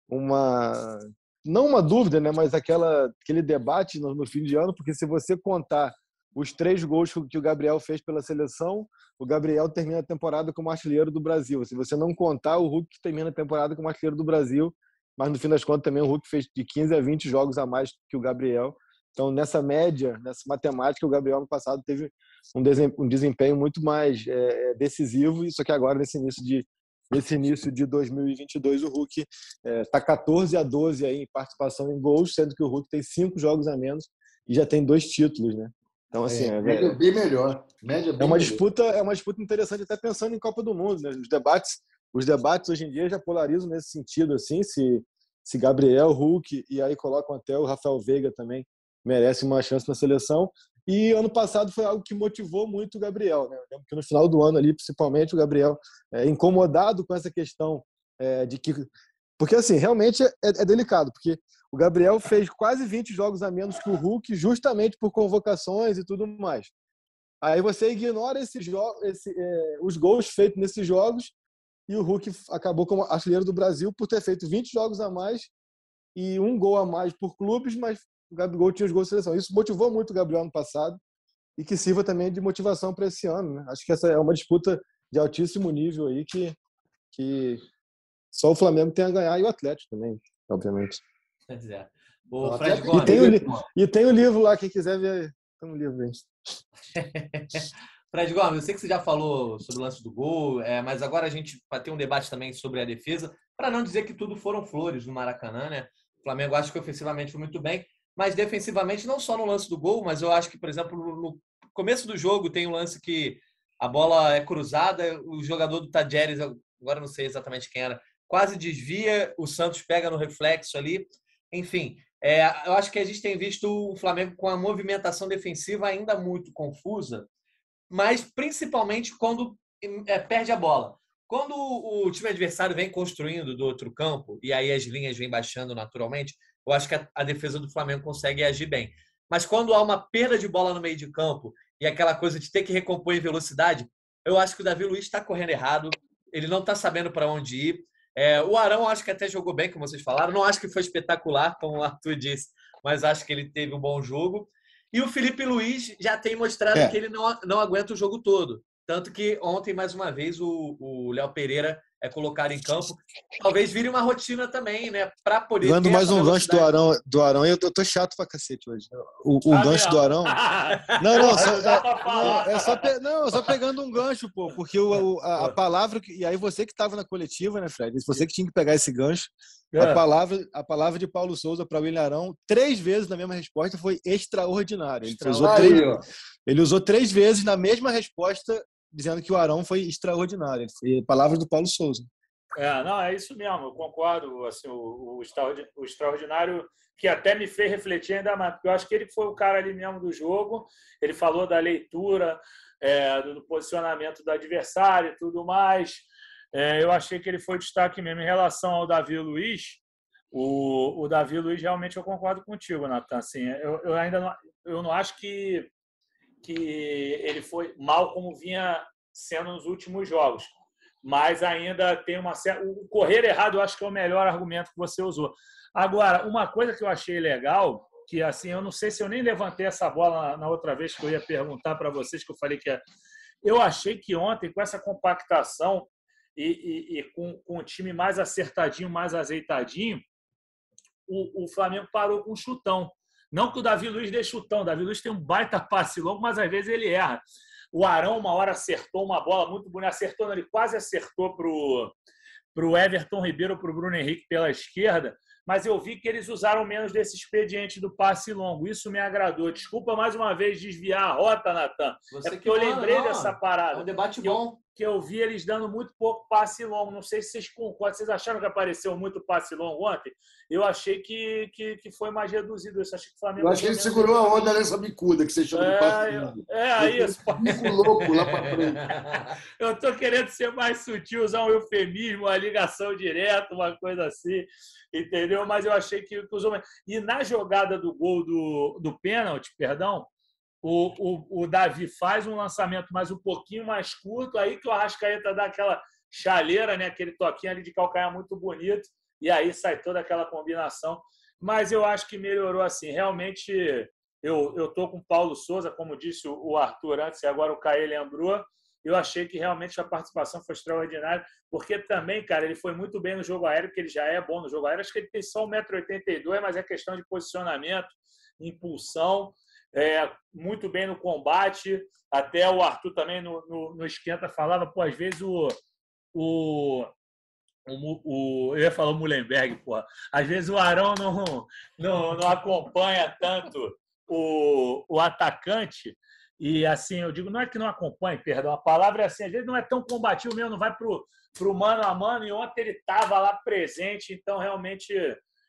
uma não uma dúvida, né, mas aquela, aquele debate no, no, fim de ano, porque se você contar os três gols que o Gabriel fez pela seleção, o Gabriel termina a temporada como artilheiro do Brasil. Se você não contar, o Hulk termina a temporada como artilheiro do Brasil, mas no fim das contas também o Hulk fez de 15 a 20 jogos a mais que o Gabriel. Então, nessa média, nessa matemática, o Gabriel no passado teve um desempenho muito mais é, decisivo, só que agora, nesse início de, nesse início de 2022, o Hulk está é, 14 a 12 aí em participação em gols, sendo que o Hulk tem cinco jogos a menos e já tem dois títulos, né? Então, assim, é, é média bem melhor. Média bem é uma disputa, é uma disputa interessante até pensando em Copa do Mundo, né? Os debates, os debates hoje em dia já polarizam nesse sentido, assim, se se Gabriel, Hulk e aí colocam até o Rafael Veiga também merece uma chance na seleção. E ano passado foi algo que motivou muito o Gabriel. Né? Eu lembro que no final do ano ali, principalmente, o Gabriel é, incomodado com essa questão é, de que. Porque, assim, realmente é, é, delicado, porque o Gabriel fez quase 20 jogos a menos que o Hulk, justamente por convocações e tudo mais. Aí você ignora esse esse, é, os gols feitos nesses jogos e o Hulk acabou como artilheiro do Brasil por ter feito 20 jogos a mais e um gol a mais por clubes, mas o Gabigol tinha os gols de seleção. Isso motivou muito o Gabriel no passado e que sirva também de motivação para esse ano. Né? Acho que essa é uma disputa de altíssimo nível aí que, que só o Flamengo tem a ganhar e o Atlético também, obviamente. Pois é. O Fred e, tem o, e tem o livro lá, quem quiser ver, tem um livro. Fred Gomes, eu sei que você já falou sobre o lance do gol, é, mas agora a gente vai ter um debate também sobre a defesa, para não dizer que tudo foram flores no Maracanã, né? O Flamengo acho que ofensivamente foi muito bem, mas defensivamente, não só no lance do gol, mas eu acho que, por exemplo, no começo do jogo tem um lance que a bola é cruzada, o jogador do Tajeres, agora não sei exatamente quem era, quase desvia, o Santos pega no reflexo ali. Enfim, é, eu acho que a gente tem visto o Flamengo com a movimentação defensiva ainda muito confusa, mas principalmente quando é, perde a bola. Quando o time adversário vem construindo do outro campo, e aí as linhas vêm baixando naturalmente, eu acho que a, a defesa do Flamengo consegue agir bem. Mas quando há uma perda de bola no meio de campo e aquela coisa de ter que recompor em velocidade, eu acho que o Davi Luiz está correndo errado. Ele não está sabendo para onde ir. É, o Arão acho que até jogou bem, como vocês falaram. Não acho que foi espetacular, como o Arthur disse, mas acho que ele teve um bom jogo. E o Felipe Luiz já tem mostrado é. que ele não, não aguenta o jogo todo. Tanto que ontem, mais uma vez, o Léo Pereira é colocado em campo. Talvez vire uma rotina também, né? Para poder. Dando mais um gancho do Arão, do Arão, eu tô, tô chato pra cacete hoje. O, o ah, gancho do Arão. Não, não, só, é, é, só pe... não, só pegando um gancho, pô, porque o, a, a, palavra. E aí você que estava na coletiva, né, Fred? Você que tinha que pegar esse gancho. A é. palavra, a palavra de Paulo Souza para William Arão, três vezes na mesma resposta, foi extraordinário. Ele, usou três, ele usou três vezes na mesma resposta dizendo que o Arão foi extraordinário. Foi palavras do Paulo Souza. É, não, é isso mesmo, eu concordo. Assim, o, o, extraordinário que até me fez refletir ainda mais, porque eu acho que ele foi o cara ali mesmo do jogo. Ele falou da leitura, é, do, posicionamento do adversário e tudo mais. É, eu achei que ele foi destaque mesmo em relação ao Davi Luiz. O, o Davi Luiz, realmente, eu concordo contigo, Natan. Assim, eu, eu ainda não, eu não acho que que ele foi mal como vinha sendo nos últimos jogos. Mas ainda tem uma certa. O correr errado, eu acho que é o melhor argumento que você usou. Agora, uma coisa que eu achei legal, que assim, eu não sei se eu nem levantei essa bola na outra vez que eu ia perguntar para vocês, que eu falei que é. Eu achei que ontem, com essa compactação e, e, e com, com o time mais acertadinho, mais azeitadinho, o, o Flamengo parou com um chutão. Não que o Davi Luiz dê chutão, o Davi Luiz tem um baita passe longo, mas às vezes ele erra. O Arão, uma hora, acertou uma bola muito bonita, acertou, ele quase acertou para o Everton Ribeiro, para o Bruno Henrique pela esquerda mas eu vi que eles usaram menos desse expediente do passe longo. Isso me agradou. Desculpa mais uma vez desviar a rota, Natan. É porque eu lembrei não, dessa parada. É um debate bom. Eu, que eu vi eles dando muito pouco passe longo. Não sei se vocês concordam. Vocês acharam que apareceu muito passe longo ontem? Eu achei que, que, que foi mais reduzido isso. Achei que o Flamengo. Eu acho que ele segurou a onda nessa bicuda que você chama é, de passe longo. É, isso. Bico louco lá para frente. eu estou querendo ser mais sutil, usar um eufemismo, uma ligação direta, uma coisa assim entendeu? Mas eu achei que, que usou. E na jogada do gol do, do pênalti, perdão, o, o, o Davi faz um lançamento mais um pouquinho mais curto, aí que o Arrascaeta dá aquela chaleira, né? aquele toquinho ali de calcanhar muito bonito, e aí sai toda aquela combinação. Mas eu acho que melhorou assim. Realmente, eu estou com o Paulo Souza, como disse o Arthur antes, e agora o Caê lembrou eu achei que realmente a participação foi extraordinária, porque também, cara, ele foi muito bem no jogo aéreo, que ele já é bom no jogo aéreo. Acho que ele tem só 1,82m, mas é questão de posicionamento, impulsão, é, muito bem no combate. Até o Arthur também no, no, no esquenta falava, pô, às vezes o, o, o, o, eu ia falar o Mullenberg, porra. Às vezes o Arão não, não, não acompanha tanto o, o atacante, e assim, eu digo, não é que não acompanhe, perdão, a palavra é assim, às vezes não é tão combativo mesmo, não vai para o mano a mano, e ontem ele estava lá presente, então realmente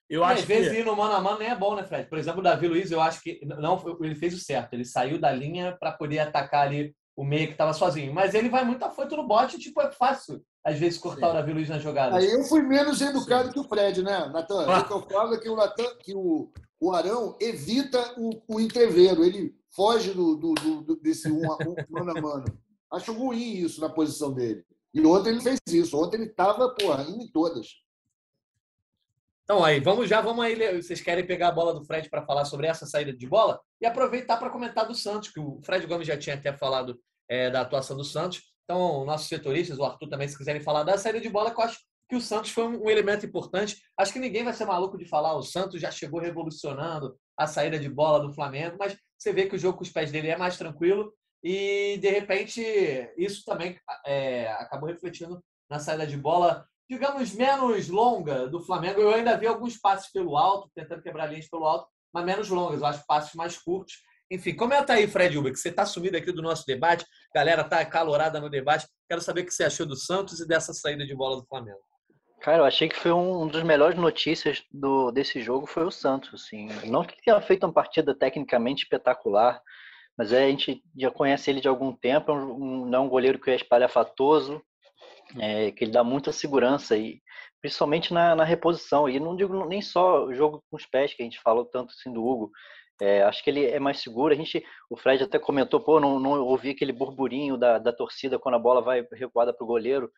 eu acho às que. Vezes ir no mano a mano nem é bom, né, Fred? Por exemplo, o Davi Luiz, eu acho que não ele fez o certo, ele saiu da linha para poder atacar ali o meio que estava sozinho, mas ele vai muito afoito no bote, tipo, é fácil às vezes cortar Sim. o Davi Luiz na jogada. Aí eu fui menos educado Sim. que o Fred, né, Natan? Ah. O que eu falo é que o, Natan, que o, o Arão evita o, o entreveiro, ele foge do, do, do desse um, um, mano a mano. Acho ruim isso na posição dele. E ontem ele fez isso. Ontem ele estava, porra, indo em todas. Então aí, vamos já, vamos aí. Vocês querem pegar a bola do Fred para falar sobre essa saída de bola? E aproveitar para comentar do Santos, que o Fred Gomes já tinha até falado é, da atuação do Santos. Então, nossos setoristas, o Arthur também, se quiserem falar da saída de bola, que eu acho que o Santos foi um elemento importante. Acho que ninguém vai ser maluco de falar. O Santos já chegou revolucionando a saída de bola do Flamengo, mas você vê que o jogo com os pés dele é mais tranquilo e, de repente, isso também é, acabou refletindo na saída de bola, digamos, menos longa do Flamengo. Eu ainda vi alguns passes pelo alto, tentando quebrar linhas pelo alto, mas menos longas. Eu acho passes mais curtos. Enfim, comenta aí, Fred Uber, que você está sumido aqui do nosso debate. A galera está calorada no debate. Quero saber o que você achou do Santos e dessa saída de bola do Flamengo. Cara, eu achei que foi um, um dos melhores notícias do, desse jogo foi o Santos, assim. Não que tenha feito uma partida tecnicamente espetacular, mas é, a gente já conhece ele de algum tempo, é um, não é um goleiro que é espalhafatoso, é, que ele dá muita segurança e principalmente na, na, reposição. E não digo nem só o jogo com os pés, que a gente falou tanto assim do Hugo. É, acho que ele é mais seguro. A gente, o Fred até comentou, pô, não, não ouvi aquele burburinho da, da torcida quando a bola vai recuada para o goleiro.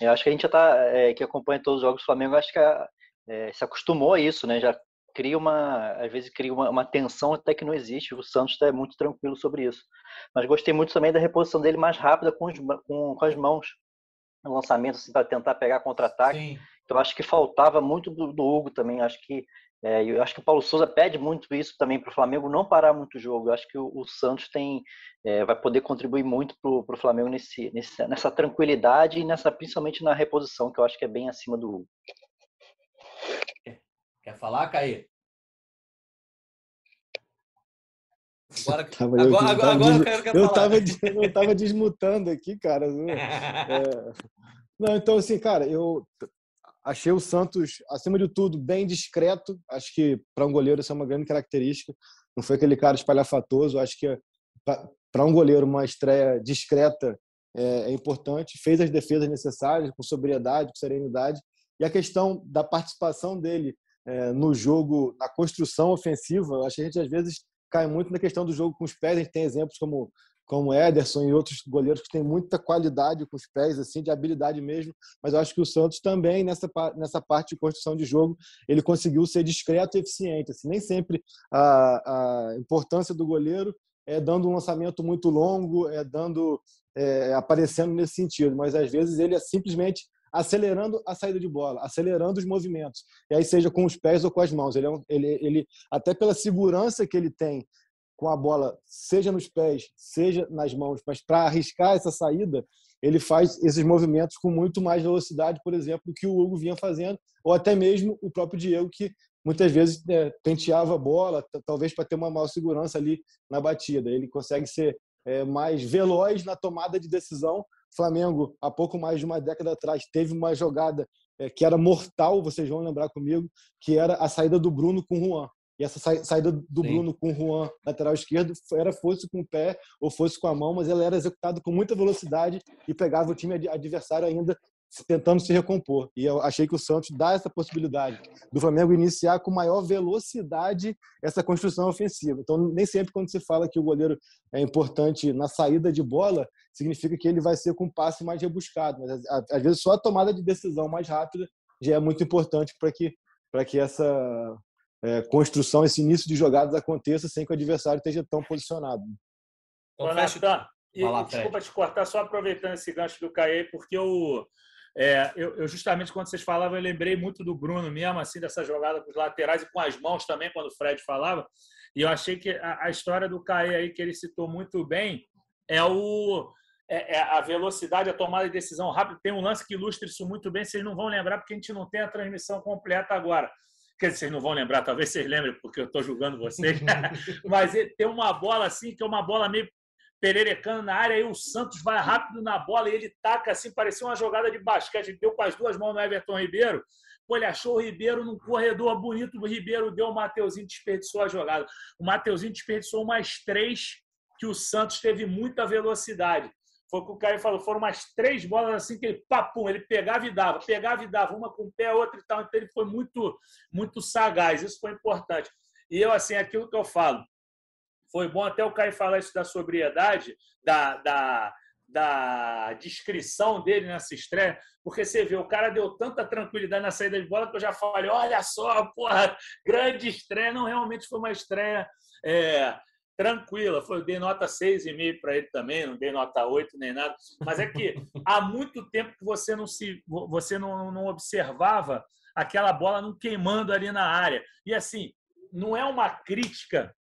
Eu acho que a gente já está, é, que acompanha todos os jogos do Flamengo, acho que é, se acostumou a isso, né? Já cria uma, às vezes cria uma, uma tensão até que não existe. O Santos está muito tranquilo sobre isso. Mas gostei muito também da reposição dele mais rápida com, os, com, com as mãos. Lançamento assim, para tentar pegar contra-ataque. Então acho que faltava muito do, do Hugo também. Acho que é, eu acho que o Paulo Souza pede muito isso também para o Flamengo não parar muito o jogo. Eu acho que o, o Santos tem é, vai poder contribuir muito para o Flamengo nesse, nesse, nessa tranquilidade e nessa principalmente na reposição que eu acho que é bem acima do Hugo. Quer falar, Caí? Agora, tava, agora, eu, agora, agora, agora eu quero eu. Tava, eu tava desmutando aqui, cara. É, não, então, assim, cara, eu achei o Santos, acima de tudo, bem discreto. Acho que para um goleiro isso é uma grande característica. Não foi aquele cara espalhafatoso. Acho que para um goleiro uma estreia discreta é, é, importante. Fez as defesas necessárias, com sobriedade, com serenidade. E a questão da participação dele é, no jogo, na construção ofensiva, acho que a gente às vezes cai muito na questão do jogo com os pés. A gente tem exemplos como como Ederson e outros goleiros que têm muita qualidade com os pés, assim, de habilidade mesmo. Mas eu acho que o Santos também nessa nessa parte de construção de jogo ele conseguiu ser discreto e eficiente. Assim, nem sempre a, a importância do goleiro é dando um lançamento muito longo, é dando é, aparecendo nesse sentido, mas às vezes ele é simplesmente acelerando a saída de bola, acelerando os movimentos. E aí seja com os pés ou com as mãos. Ele, é um, ele, ele até pela segurança que ele tem com a bola, seja nos pés, seja nas mãos, mas para arriscar essa saída, ele faz esses movimentos com muito mais velocidade, por exemplo, do que o Hugo vinha fazendo, ou até mesmo o próprio Diego, que muitas vezes é, penteava a bola, talvez para ter uma maior segurança ali na batida. Ele consegue ser é, mais veloz na tomada de decisão Flamengo, há pouco mais de uma década atrás, teve uma jogada é, que era mortal, vocês vão lembrar comigo, que era a saída do Bruno com o Juan. E essa saída do Sim. Bruno com o Juan, lateral esquerdo, era fosse com o pé ou fosse com a mão, mas ela era executada com muita velocidade e pegava o time adversário ainda tentando se recompor. E eu achei que o Santos dá essa possibilidade do Flamengo iniciar com maior velocidade essa construção ofensiva. Então, nem sempre quando se fala que o goleiro é importante na saída de bola, significa que ele vai ser com um passe mais rebuscado. Mas, às vezes, só a tomada de decisão mais rápida já é muito importante para que, que essa é, construção, esse início de jogadas aconteça sem que o adversário esteja tão posicionado. Então, Natan, e, desculpa te cortar, só aproveitando esse gancho do Caê, porque o é, eu, eu, justamente quando vocês falavam, eu lembrei muito do Bruno mesmo, assim, dessa jogada com os laterais e com as mãos também, quando o Fred falava. E eu achei que a, a história do Caê aí, que ele citou muito bem, é o é, é a velocidade, a tomada de decisão rápida. Tem um lance que ilustra isso muito bem, vocês não vão lembrar, porque a gente não tem a transmissão completa agora. Quer dizer, vocês não vão lembrar, talvez vocês lembrem, porque eu estou julgando vocês. Mas tem uma bola assim, que é uma bola meio pererecando na área, aí o Santos vai rápido na bola e ele taca assim, parecia uma jogada de basquete, ele deu com as duas mãos no Everton Ribeiro, pô, ele achou o Ribeiro num corredor bonito, o Ribeiro deu, o Mateuzinho desperdiçou a jogada. O Mateuzinho desperdiçou mais três que o Santos teve muita velocidade. Foi o que o Caio falou, foram umas três bolas assim que ele, papum, ele pegava e dava, pegava e dava, uma com o pé, outra e tal. Então ele foi muito, muito sagaz, isso foi importante. E eu, assim, aquilo que eu falo, foi bom até o Caio falar isso da sobriedade, da, da, da descrição dele nessa estreia, porque você vê, o cara deu tanta tranquilidade na saída de bola que eu já falei, olha só, porra, grande estreia. Não, realmente foi uma estreia é, tranquila. Foi, eu dei nota 6,5 para ele também, não dei nota 8 nem nada. Mas é que há muito tempo que você não se você não, não observava aquela bola não queimando ali na área. E assim, não é uma crítica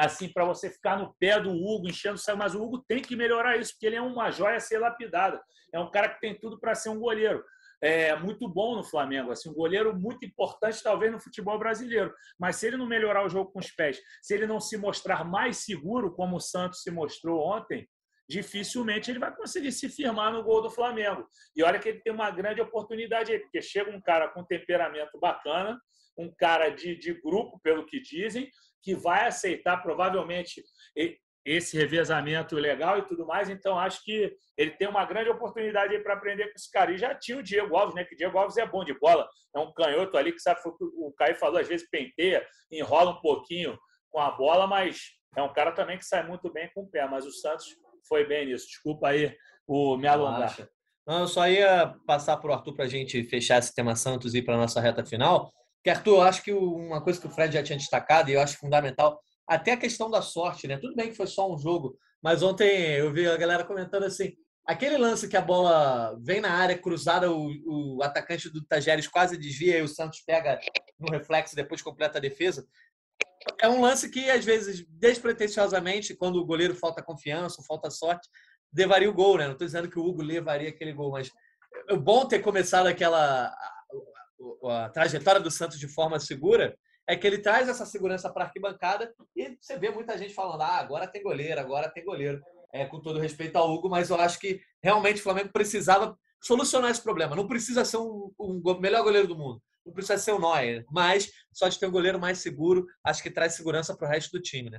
assim para você ficar no pé do Hugo, enchendo o céu, mas o Hugo tem que melhorar isso, porque ele é uma joia a ser lapidada. É um cara que tem tudo para ser um goleiro. É muito bom no Flamengo, assim, um goleiro muito importante talvez no futebol brasileiro. Mas se ele não melhorar o jogo com os pés, se ele não se mostrar mais seguro como o Santos se mostrou ontem, dificilmente ele vai conseguir se firmar no gol do Flamengo. E olha que ele tem uma grande oportunidade aí, porque chega um cara com temperamento bacana, um cara de, de grupo, pelo que dizem, que vai aceitar provavelmente esse revezamento legal e tudo mais. Então, acho que ele tem uma grande oportunidade para aprender com esse cara. E já tinha o Diego Alves, né? Que o Diego Alves é bom de bola, é um canhoto ali que sabe o Caio falou, às vezes penteia, enrola um pouquinho com a bola, mas é um cara também que sai muito bem com o pé. Mas o Santos foi bem nisso. Desculpa aí o me alongar. Não, eu só ia passar para o Arthur para a gente fechar esse tema Santos e ir para a nossa reta final. Que, Arthur, eu acho que uma coisa que o Fred já tinha destacado, e eu acho fundamental, até a questão da sorte, né? Tudo bem que foi só um jogo, mas ontem eu vi a galera comentando assim: Aquele lance que a bola vem na área cruzada, o, o atacante do Tajeres quase desvia e o Santos pega no reflexo depois completa a defesa. É um lance que, às vezes, despretensiosamente, quando o goleiro falta confiança, falta sorte, levaria o gol, né? Não estou dizendo que o Hugo levaria aquele gol, mas é bom ter começado aquela a, trajetória do Santos de forma segura é que ele traz essa segurança para a arquibancada e você vê muita gente falando: ah, agora tem goleiro, agora tem goleiro. É, com todo respeito ao Hugo, mas eu acho que realmente o Flamengo precisava solucionar esse problema. Não precisa ser um, um melhor goleiro do mundo, não precisa ser o Neuer, mas só de ter um goleiro mais seguro, acho que traz segurança para o resto do time, né?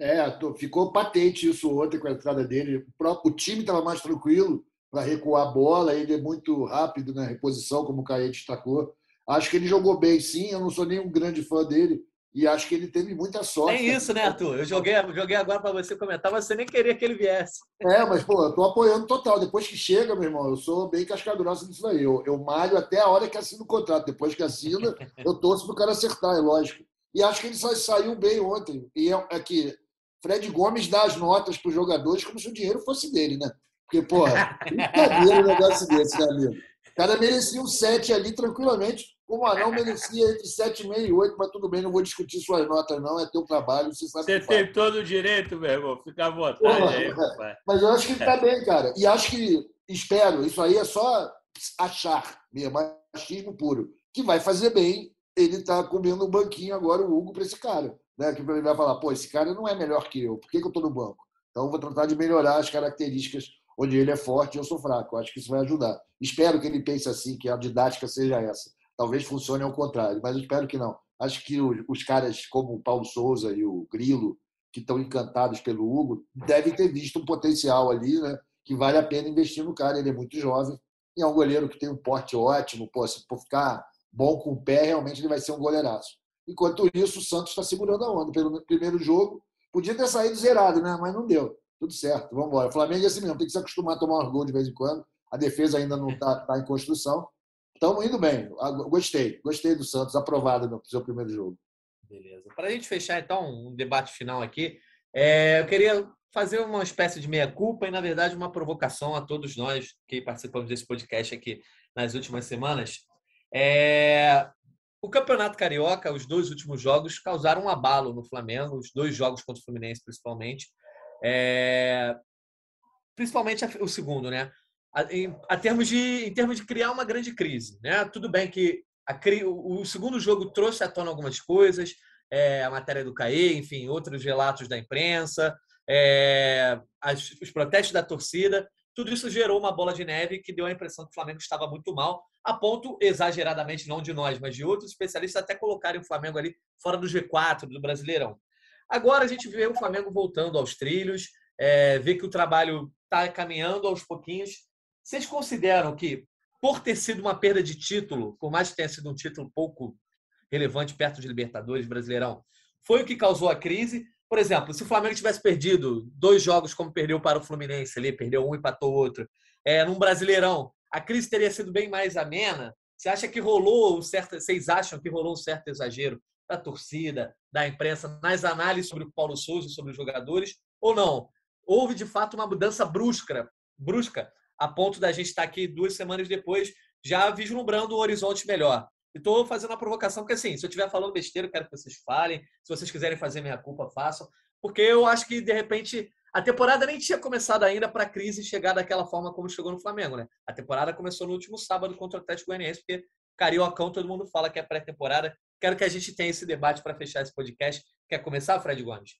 É, ficou patente isso ontem com a entrada dele. O, próprio, o time estava mais tranquilo para recuar a bola, ele é muito rápido na reposição, como o Caê destacou. Acho que ele jogou bem, sim. Eu não sou nem um grande fã dele. E acho que ele teve muita sorte. Tem isso, né, Arthur? Eu joguei, joguei agora para você comentar, mas você nem queria que ele viesse. É, mas, pô, eu tô apoiando total. Depois que chega, meu irmão, eu sou bem casca grossa nisso aí. Eu, eu malho até a hora que assina o contrato. Depois que assina, eu torço pro cara acertar, é lógico. E acho que ele só saiu bem ontem. E é, é que Fred Gomes dá as notas para os jogadores como se o dinheiro fosse dele, né? Porque, porra, brincadeira um negócio desse, né, amigo? O cara merecia um 7 ali tranquilamente, como o Anão merecia entre 7,5 e 8, mas tudo bem, não vou discutir suas notas, não, é teu trabalho, você sabe. Você tem faz. todo o direito, meu irmão, fica à vontade Porra, aí, Mas eu acho que ele está bem, cara. E acho que, espero, isso aí é só achar mesmo, machismo puro, que vai fazer bem ele está comendo um banquinho agora, o Hugo, para esse cara. Né? Que ele vai falar, pô, esse cara não é melhor que eu, por que, que eu estou no banco? Então, vou tratar de melhorar as características onde ele é forte e eu sou fraco. Eu acho que isso vai ajudar. Espero que ele pense assim, que a didática seja essa. Talvez funcione ao contrário, mas espero que não. Acho que os caras como o Paulo Souza e o Grilo, que estão encantados pelo Hugo, devem ter visto um potencial ali, né? Que vale a pena investir no cara. Ele é muito jovem e é um goleiro que tem um porte ótimo. Pô, se for ficar bom com o pé, realmente ele vai ser um goleiraço. Enquanto isso, o Santos está segurando a onda. Pelo primeiro jogo, podia ter saído zerado, né? Mas não deu tudo certo, vamos embora. O Flamengo é assim mesmo, tem que se acostumar a tomar um gol de vez em quando. A defesa ainda não está tá em construção. Estamos indo bem. Gostei, gostei do Santos, aprovado no seu primeiro jogo. Beleza. Para a gente fechar, então, um debate final aqui, é, eu queria fazer uma espécie de meia-culpa e, na verdade, uma provocação a todos nós que participamos desse podcast aqui nas últimas semanas. É, o Campeonato Carioca, os dois últimos jogos, causaram um abalo no Flamengo, os dois jogos contra o Fluminense, principalmente. É, principalmente o segundo, né? Em, a termos de, em termos de criar uma grande crise. Né? Tudo bem que a, o, o segundo jogo trouxe à tona algumas coisas, é, a matéria do CAE, enfim, outros relatos da imprensa, é, as, os protestos da torcida, tudo isso gerou uma bola de neve que deu a impressão que o Flamengo estava muito mal, a ponto, exageradamente, não de nós, mas de outros especialistas, até colocarem o Flamengo ali fora do G4, do Brasileirão. Agora a gente vê o Flamengo voltando aos trilhos, é, vê que o trabalho está caminhando aos pouquinhos. Vocês consideram que, por ter sido uma perda de título, por mais que tenha sido um título pouco relevante perto de Libertadores, Brasileirão, foi o que causou a crise? Por exemplo, se o Flamengo tivesse perdido dois jogos como perdeu para o Fluminense, ali perdeu um e empatou outro, é, num Brasileirão, a crise teria sido bem mais amena? Você acha que rolou um certo, vocês acham que rolou um certo exagero da torcida, da imprensa, nas análises sobre o Paulo Souza sobre os jogadores, ou não? Houve, de fato, uma mudança brusca, brusca a ponto da gente estar aqui duas semanas depois já vislumbrando um horizonte melhor. Estou fazendo a provocação, porque assim, se eu estiver falando besteira, quero que vocês falem. Se vocês quiserem fazer minha culpa, façam. Porque eu acho que, de repente, a temporada nem tinha começado ainda para a crise chegar daquela forma como chegou no Flamengo, né? A temporada começou no último sábado contra o Atlético Goianiense, porque Cariocão todo mundo fala que é pré-temporada. Quero que a gente tenha esse debate para fechar esse podcast. Quer começar, Fred Gomes?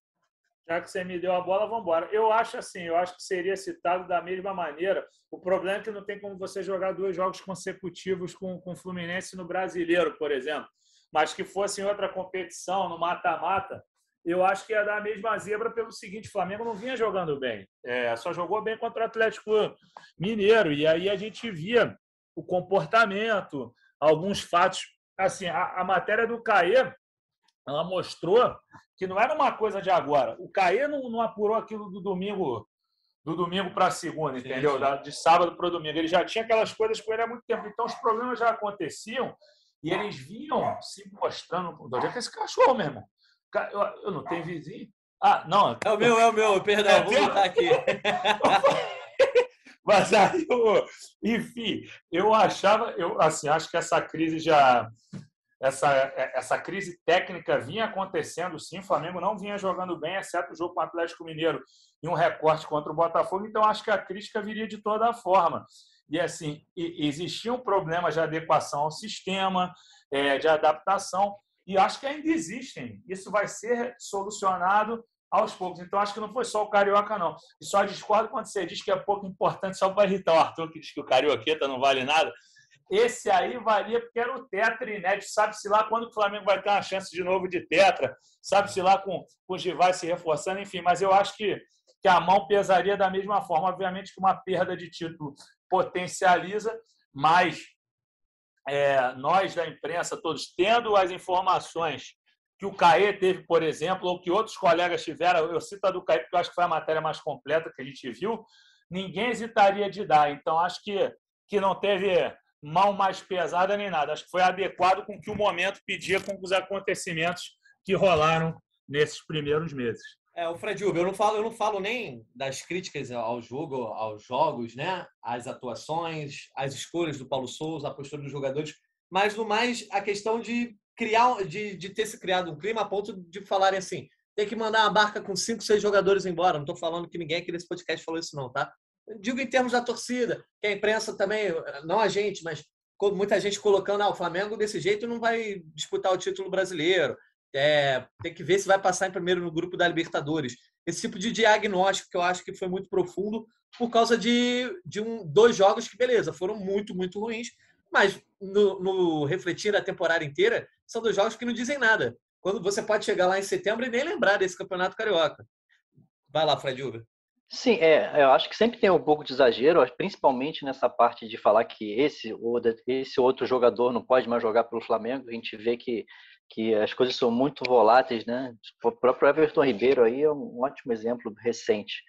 Já que você me deu a bola, vamos embora. Eu acho assim, eu acho que seria citado da mesma maneira. O problema é que não tem como você jogar dois jogos consecutivos com o Fluminense no Brasileiro, por exemplo. Mas que fosse em outra competição, no mata-mata, eu acho que ia dar a mesma zebra pelo seguinte: o Flamengo não vinha jogando bem. É, só jogou bem contra o Atlético Mineiro. E aí a gente via o comportamento, alguns fatos assim, a, a matéria do Caê, ela mostrou que não era uma coisa de agora. O Caê não, não apurou aquilo do domingo do domingo para segunda, entendeu? Sim. De sábado para domingo. Ele já tinha aquelas coisas com ele há muito tempo. Então, os problemas já aconteciam e eles vinham se mostrando. Onde é que é esse cachorro, meu irmão? Eu, eu não tenho vizinho? Ah, não. É o meu, é o meu. Perdão, é vou botar aqui. Mas aí, eu, enfim, eu achava, eu assim, acho que essa crise já essa, essa crise técnica vinha acontecendo, sim. O Flamengo não vinha jogando bem, exceto o jogo com o Atlético Mineiro e um recorte contra o Botafogo. Então, acho que a crítica viria de toda forma. E, assim, existiam problemas de adequação ao sistema, é, de adaptação, e acho que ainda existem. Isso vai ser solucionado aos poucos. Então, acho que não foi só o Carioca, não. E só discordo quando você diz que é pouco importante, só para irritar o Arthur, que diz que o Carioqueta não vale nada. Esse aí valia porque era o tetra inédito. Sabe-se lá quando o Flamengo vai ter uma chance de novo de tetra. Sabe-se lá com, com os rivais se reforçando, enfim. Mas eu acho que, que a mão pesaria da mesma forma. Obviamente que uma perda de título potencializa, mas é, nós da imprensa, todos tendo as informações que o CAE teve, por exemplo, ou que outros colegas tiveram, eu cito a do CAE porque eu acho que foi a matéria mais completa que a gente viu, ninguém hesitaria de dar. Então, acho que, que não teve mão mais pesada nem nada. Acho que foi adequado com o que o momento pedia com os acontecimentos que rolaram nesses primeiros meses. É, o Fred Uber, eu não falo, eu não falo nem das críticas ao jogo, aos jogos, né? As atuações, as escolhas do Paulo Souza, a postura dos jogadores, mas no mais a questão de criar, de, de ter se criado um clima a ponto de falarem assim, tem que mandar uma barca com cinco, seis jogadores embora. Não estou falando que ninguém aqui nesse podcast falou isso, não, tá? digo em termos da torcida, que a imprensa também, não a gente, mas muita gente colocando, ah, o Flamengo desse jeito não vai disputar o título brasileiro. É, tem que ver se vai passar em primeiro no grupo da Libertadores. Esse tipo de diagnóstico que eu acho que foi muito profundo por causa de, de um, dois jogos que, beleza, foram muito, muito ruins, mas no, no refletir a temporada inteira, são dois jogos que não dizem nada. Quando você pode chegar lá em setembro e nem lembrar desse campeonato carioca. Vai lá, Fred Uber. Sim, é, eu acho que sempre tem um pouco de exagero, principalmente nessa parte de falar que esse ou esse outro jogador não pode mais jogar pelo Flamengo. A gente vê que, que as coisas são muito voláteis, né? O próprio Everton Ribeiro aí é um ótimo exemplo recente.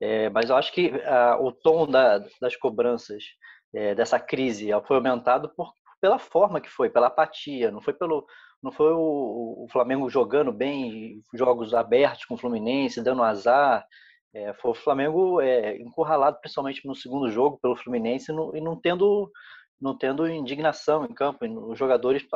É, mas eu acho que ah, o tom da, das cobranças é, dessa crise foi aumentado por, pela forma que foi, pela apatia, não foi pelo não foi o, o Flamengo jogando bem, jogos abertos com o Fluminense, dando azar, é, foi o Flamengo é, encurralado, principalmente no segundo jogo, pelo Fluminense no, e não tendo, não tendo indignação em campo. os jogadores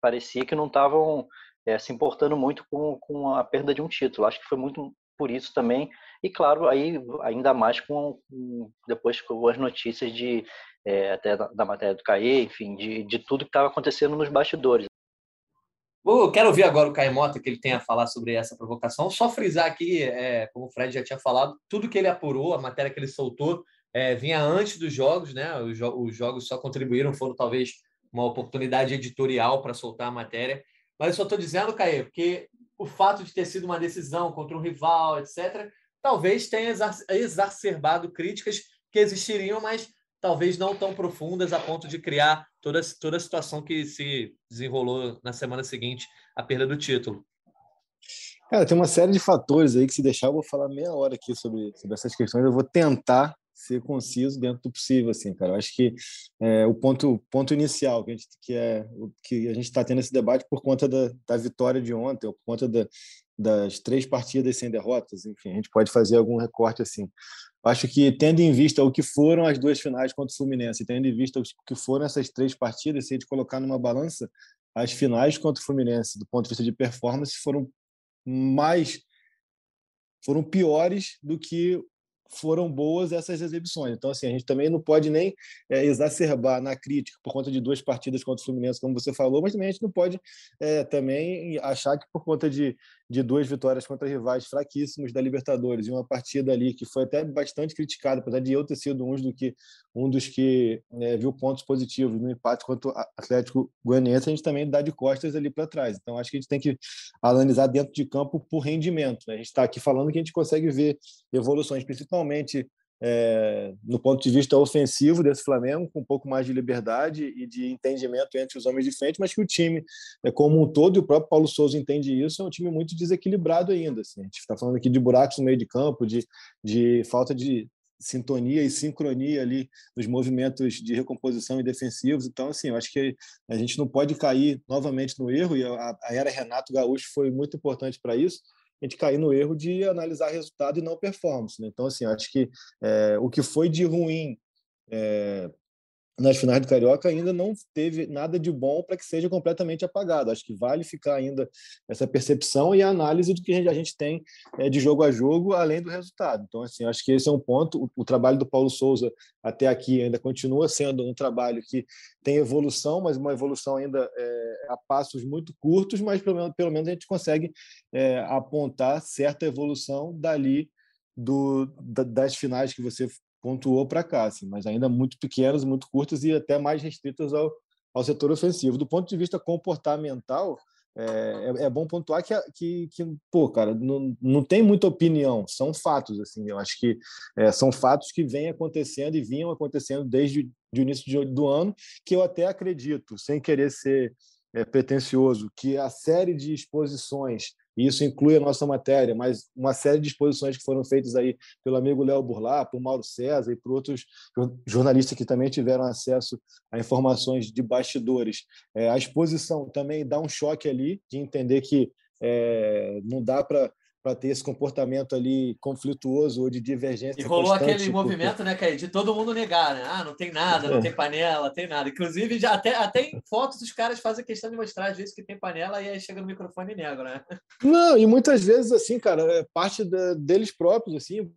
parecia que não estavam é, se importando muito com, com a perda de um título. Acho que foi muito por isso também. E claro, aí ainda mais com, com depois com as notícias de é, até da, da, matéria do CAE, enfim, de, de tudo que estava acontecendo nos bastidores. Eu quero ouvir agora o Caimota, que ele tem a falar sobre essa provocação. Só frisar aqui, é, como o Fred já tinha falado, tudo que ele apurou, a matéria que ele soltou, é, vinha antes dos jogos, né? Os, jo os, jogos só contribuíram, foram talvez uma oportunidade editorial para soltar a matéria. Mas eu só estou dizendo, Caê, porque o fato de ter sido uma decisão contra um rival, etc., talvez tenha exacerbado críticas que existiriam, mas talvez não tão profundas a ponto de criar toda, toda a situação que se desenrolou na semana seguinte à perda do título. Cara, tem uma série de fatores aí que se deixar eu vou falar meia hora aqui sobre, sobre essas questões. Eu vou tentar ser conciso dentro do possível, assim, cara. Eu acho que é, o ponto, ponto inicial que a gente que é que a gente está tendo esse debate por conta da, da vitória de ontem, ou por conta da, das três partidas sem derrotas, enfim, a gente pode fazer algum recorte assim. Acho que, tendo em vista o que foram as duas finais contra o Fluminense, tendo em vista o que foram essas três partidas, se a gente colocar numa balança, as finais contra o Fluminense, do ponto de vista de performance, foram mais foram piores do que foram boas essas exibições. Então, assim, a gente também não pode nem é, exacerbar na crítica por conta de duas partidas contra o Fluminense, como você falou, mas também a gente não pode é, também achar que por conta de, de duas vitórias contra rivais fraquíssimos da Libertadores e uma partida ali que foi até bastante criticada, apesar de eu ter sido um, do que, um dos que é, viu pontos positivos no empate contra o Atlético Goianiense, a gente também dá de costas ali para trás. Então, acho que a gente tem que analisar dentro de campo por rendimento. Né? A gente está aqui falando que a gente consegue ver evoluções, principalmente é, no ponto de vista ofensivo desse Flamengo, com um pouco mais de liberdade e de entendimento entre os homens de frente, mas que o time, é, como um todo, e o próprio Paulo Souza entende isso, é um time muito desequilibrado ainda. Assim. A gente está falando aqui de buracos no meio de campo, de, de falta de sintonia e sincronia ali nos movimentos de recomposição e defensivos. Então, assim, eu acho que a gente não pode cair novamente no erro, e a, era Renato Gaúcho foi muito importante para isso, a gente cair no erro de analisar resultado e não performance. Né? Então, assim, acho que é, o que foi de ruim é, nas finais do Carioca ainda não teve nada de bom para que seja completamente apagado. Acho que vale ficar ainda essa percepção e a análise do que a gente tem é, de jogo a jogo, além do resultado. Então, assim, acho que esse é um ponto. O, trabalho do Paulo Souza até aqui ainda continua sendo um trabalho que tem evolução, mas uma evolução ainda é, a passos muito curtos, mas pelo menos, pelo menos a gente consegue é, apontar certa evolução dali do, das finais que você pontuou para cá, assim, mas ainda muito pequenas, muito curtas e até mais restritas ao, ao setor ofensivo. Do ponto de vista comportamental, é, é, é bom pontuar que, que, que, pô, cara, não, não tem muita opinião, são fatos, assim, eu acho que é, são fatos que vêm acontecendo e vinham acontecendo desde o início do ano, que eu até acredito, sem querer ser é, pretencioso, que a série de exposições e isso inclui a nossa matéria, mas uma série de exposições que foram feitas aí pelo amigo Léo Burlá, por Mauro César e por outros jornalistas que também tiveram acesso a informações de bastidores. É, a exposição também dá um choque ali de entender que é, não dá para para ter esse comportamento ali conflituoso ou de divergência. E rolou aquele movimento, né, Caí, de todo mundo negar, né? Ah, não tem nada, não é. tem panela, tem nada. Inclusive, já até, até em fotos os caras fazem questão de mostrar às vezes que tem panela e aí chega no microfone e nega, né? Não, e muitas vezes, assim, cara, é parte da, deles próprios, assim.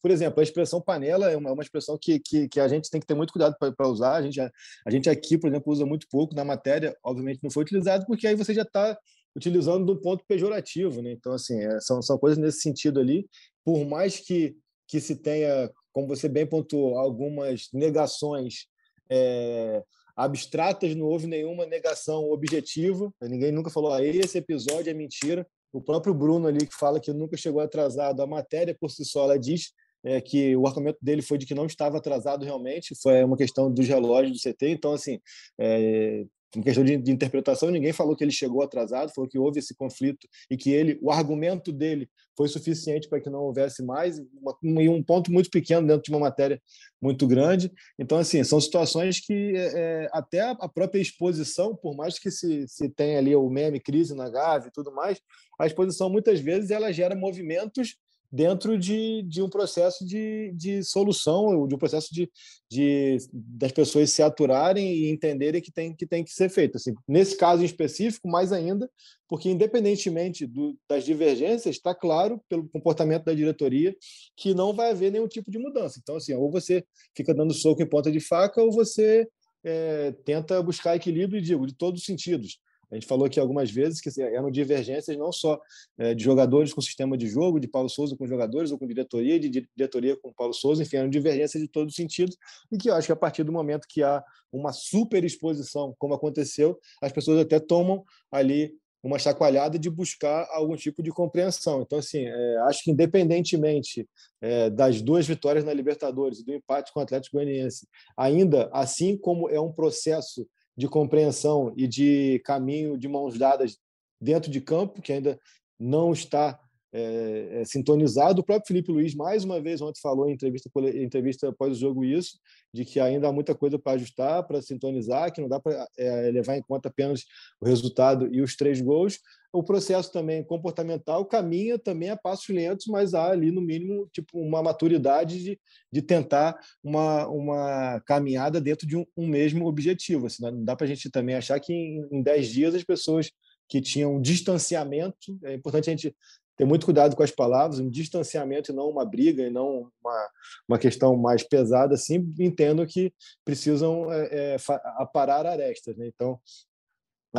Por exemplo, a expressão panela é uma, uma expressão que, que, que, a gente tem que ter muito cuidado para usar. A gente, a, a gente aqui, por exemplo, usa muito pouco na matéria, obviamente não foi utilizado, porque aí você já está utilizando do ponto pejorativo, né? Então, assim, é, são, são coisas nesse sentido ali. Por mais que, que se tenha, como você bem pontuou, algumas negações é, abstratas, não houve nenhuma negação objetiva. Ninguém nunca falou, ah, esse episódio é mentira. O próprio Bruno ali, que fala que nunca chegou atrasado, a matéria por si só, ela diz é, que o argumento dele foi de que não estava atrasado realmente, foi uma questão dos relógios do CT. Então, assim, é, em questão de, de, interpretação, ninguém falou que ele chegou atrasado, falou que houve esse conflito e que ele, o argumento dele foi suficiente para que não houvesse mais, e um ponto muito pequeno dentro de uma matéria muito grande. Então, assim, são situações que é, é até a própria exposição, por mais que se, se tenha ali o meme crise na Gávea e tudo mais, a exposição muitas vezes ela gera movimentos dentro de, de um processo de, de solução, de um processo de, de das pessoas se aturarem e entenderem que tem que, tem que ser feito. Assim, nesse caso em específico, mais ainda, porque independentemente do, das divergências, está claro pelo comportamento da diretoria que não vai haver nenhum tipo de mudança. Então, assim, ou você fica dando soco em ponta de faca, ou você é, tenta buscar equilíbrio, digo, de todos os sentidos. A gente falou aqui algumas vezes que assim, eram divergências não só é, de jogadores com sistema de jogo, de Paulo Souza com jogadores, ou com diretoria, de diretoria com Paulo Souza, enfim, eram divergências de todos os sentidos, e que eu acho que a partir do momento que há uma super exposição, como aconteceu, as pessoas até tomam ali uma chacoalhada de buscar algum tipo de compreensão. Então, assim, é, acho que independentemente é, das duas vitórias na Libertadores e do empate com o Atlético Goianiense, ainda assim como é um processo de compreensão e de caminho de mãos dadas dentro de campo, que ainda não está é, é, sintonizado. O próprio Felipe Luiz, mais uma vez, ontem falou em entrevista, entrevista após o jogo isso, de que ainda há muita coisa para ajustar, para sintonizar, que não dá para é, levar em conta apenas o resultado e os três gols. O processo também comportamental caminha também a passos lentos, mas há ali, no mínimo, tipo uma maturidade de, de tentar uma, uma caminhada dentro de um, um mesmo objetivo. Assim, não dá para a gente também achar que em, em dez dias as pessoas que tinham distanciamento. É importante a gente ter muito cuidado com as palavras, um distanciamento e não uma briga, e não uma, uma questão mais pesada, assim, entendo que precisam é, é, aparar arestas. Né? Então,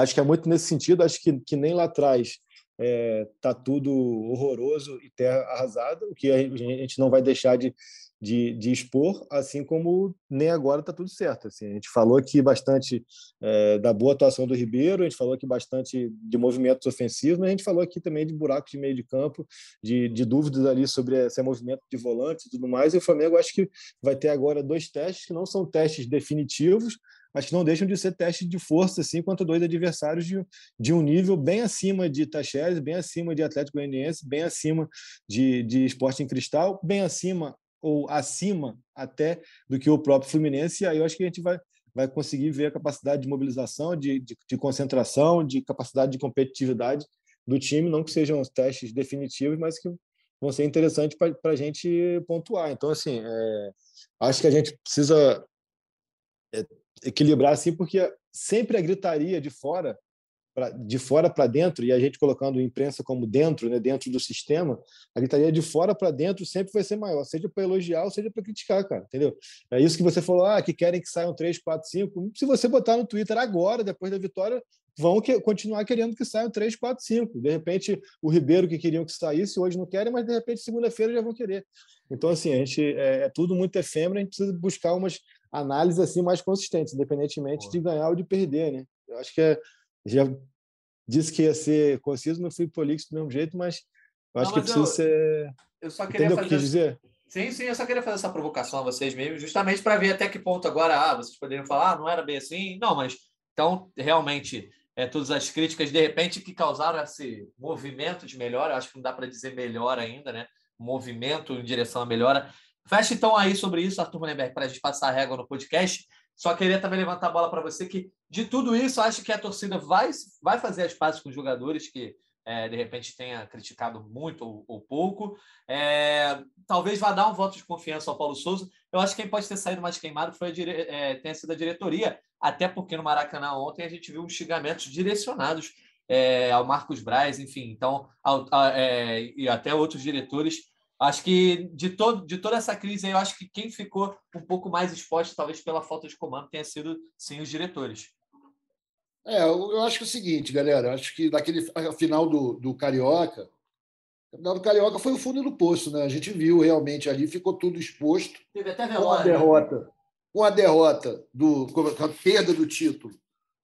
acho que é muito nesse sentido, acho que, que nem lá atrás está é, tudo horroroso e terra arrasada, o que a gente não vai deixar de, de, de expor, assim como nem agora está tudo certo. Assim, a gente falou aqui bastante é, da boa atuação do Ribeiro, a gente falou aqui bastante de movimentos ofensivos, mas a gente falou aqui também de buracos de meio de campo, de, de dúvidas ali sobre esse movimento de volante e tudo mais. E o Flamengo acho que vai ter agora dois testes que não são testes definitivos, mas que não deixam de ser testes de força assim contra dois adversários de, de um nível bem acima de Tacheres, bem acima de Atlético Goianiense, bem acima de, de Esporte em Cristal, bem acima ou acima até do que o próprio Fluminense, e aí eu acho que a gente vai, vai conseguir ver a capacidade de mobilização, de, de, de concentração, de capacidade de competitividade do time, não que sejam os testes definitivos, mas que vão ser interessantes para a gente pontuar. Então, assim, é, acho que a gente precisa é, equilibrar assim, porque sempre a gritaria de fora pra, de fora para dentro, e a gente colocando imprensa como dentro, né, dentro do sistema, a gritaria de fora para dentro sempre vai ser maior, seja para elogiar ou seja para criticar, cara, entendeu? É isso que você falou, ah, que querem que saiam 3, 4, 5. Se você botar no Twitter agora, depois da vitória, vão que, continuar querendo que saiam 3, 4, 5. De repente, o Ribeiro que queriam que saísse, hoje não querem, mas de repente, segunda-feira já vão querer. Então, assim, a gente é, é, tudo muito efêmero, a gente precisa buscar umas análises assim mais consistentes, independentemente de ganhar ou de perder, né? Eu acho que é, já disse que ia ser conciso, não fui prolixo do mesmo jeito, mas eu acho não, que precisa eu, ser. Eu só queria Entendeu fazer. O que quis dizer? Sim, sim, eu só queria fazer essa provocação a vocês mesmo, justamente para ver até que ponto agora ah, vocês poderiam falar, ah, não era bem assim. Não, mas então, realmente, é, todas as críticas, de repente, que causaram esse movimento de melhora, acho que não dá para dizer melhor ainda, né? Movimento em direção à melhora. Fecha então aí sobre isso, Arthur Mullenberg, para a gente passar a régua no podcast. Só queria também levantar a bola para você que, de tudo isso, acho que a torcida vai, vai fazer as pazes com os jogadores que, é, de repente, tenha criticado muito ou, ou pouco. É, talvez vá dar um voto de confiança ao Paulo Souza. Eu acho que quem pode ter saído mais queimado foi a dire... é, tenha sido a diretoria, até porque no Maracanã ontem a gente viu uns xingamentos direcionados é, ao Marcos Braz, enfim, então, ao, a, é, e até outros diretores Acho que de, todo, de toda essa crise aí, eu acho que quem ficou um pouco mais exposto, talvez pela falta de comando, tenha sido sim os diretores. É, eu acho que é o seguinte, galera. Acho que naquele final do, do Carioca, o final do Carioca foi o fundo do poço, né? A gente viu realmente ali, ficou tudo exposto. Teve até com a derrota. Com a derrota, do, com a perda do título,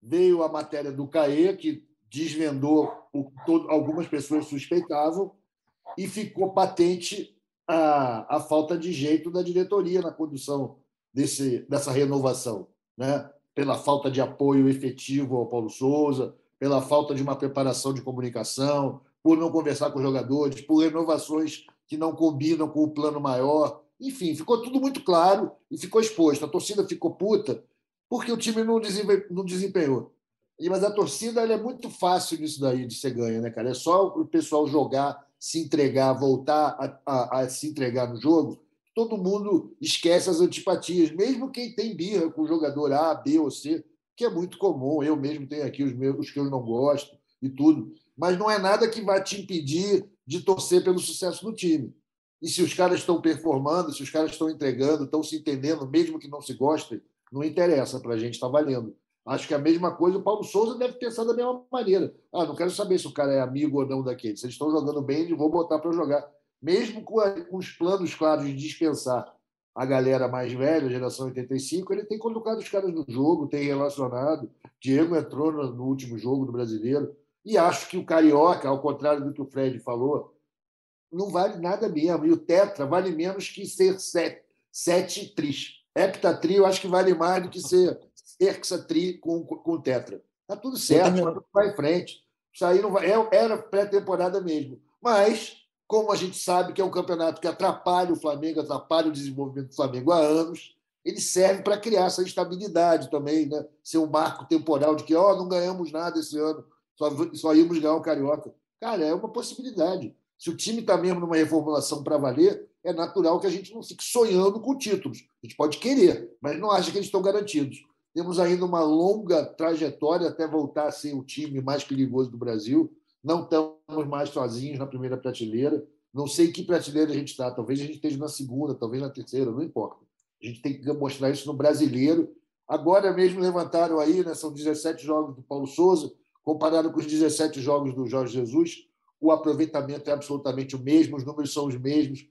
veio a matéria do CAE, que desvendou o que todo, algumas pessoas suspeitavam e ficou patente a, a falta de jeito da diretoria na condução desse, dessa renovação, né? pela falta de apoio efetivo ao Paulo Souza, pela falta de uma preparação de comunicação, por não conversar com os jogadores, por renovações que não combinam com o plano maior. Enfim, ficou tudo muito claro e ficou exposto. A torcida ficou puta porque o time não desempenhou. Mas a torcida é muito fácil nisso daí de ser ganha, né, cara? É só o pessoal jogar se entregar, voltar a, a, a, se entregar no jogo, todo mundo esquece as antipatias, mesmo quem tem birra com o jogador A, B ou C, que é muito comum. Eu mesmo tenho aqui os meus os que eu não gosto e tudo. Mas não é nada que vai te impedir de torcer pelo sucesso do time. E se os caras estão performando, se os caras estão entregando, estão se entendendo, mesmo que não se gostem, não interessa, para a gente está valendo. Acho que a mesma coisa, o Paulo Souza deve pensar da mesma maneira. Ah, não quero saber se o cara é amigo ou não daquele. Se eles estão jogando bem, eles vão botar para jogar. Mesmo com, a, com, os planos claros de dispensar a galera mais velha, geração 85, ele tem colocado os caras no jogo, tem relacionado. Diego entrou no, no último jogo do brasileiro. E acho que o Carioca, ao contrário do que o Fred falou, não vale nada mesmo. E o Tetra vale menos que ser sete, sete tris. Heptatri eu acho que vale mais do que ser hexatri com, com tetra. Está tudo certo, vai em frente. Isso aí não vai, é, era pré-temporada mesmo. Mas, como a gente sabe que é um campeonato que atrapalha o Flamengo, atrapalha o desenvolvimento do Flamengo há anos, ele serve para criar essa estabilidade também, né? ser um marco temporal de que oh, não ganhamos nada esse ano, só, só íamos ganhar o Carioca. Cara, é uma possibilidade. Se o time está mesmo numa reformulação para valer, é natural que a gente não fique sonhando com títulos. A gente pode querer, mas não acha que eles estão garantidos. Temos ainda uma longa trajetória até voltar a ser o time mais perigoso do Brasil. Não estamos mais sozinhos na primeira prateleira. Não sei que prateleira a gente está. Talvez a gente esteja na segunda, talvez na terceira, não importa. A gente tem que mostrar isso no brasileiro. Agora mesmo levantaram aí, né, são 17 jogos do Paulo Souza, comparado com os 17 jogos do Jorge Jesus. O aproveitamento é absolutamente o mesmo, os números são os mesmos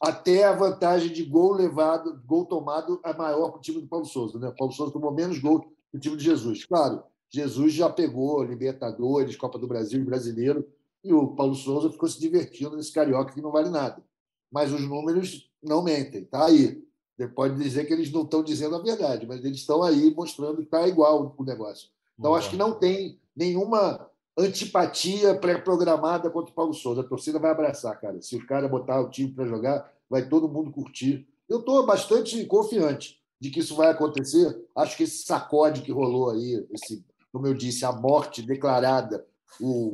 até a vantagem de gol levado, gol tomado é maior para o time do Paulo Souza. Né? O Paulo Souza tomou menos gol que o time de Jesus. Claro, Jesus já pegou Libertadores, Copa do Brasil e Brasileiro, e o Paulo Souza ficou se divertindo nesse carioca que não vale nada. Mas os números não mentem, tá aí. Você pode dizer que eles não estão dizendo a verdade, mas eles estão aí mostrando que está igual o negócio. Então, acho que não tem nenhuma antipatia pré-programada contra o Paulo Souza. A torcida vai abraçar, cara. Se o cara botar o time para jogar, vai todo mundo curtir. Eu estou bastante confiante de que isso vai acontecer. Acho que esse sacode que rolou aí, esse, como eu disse, a morte declarada, o,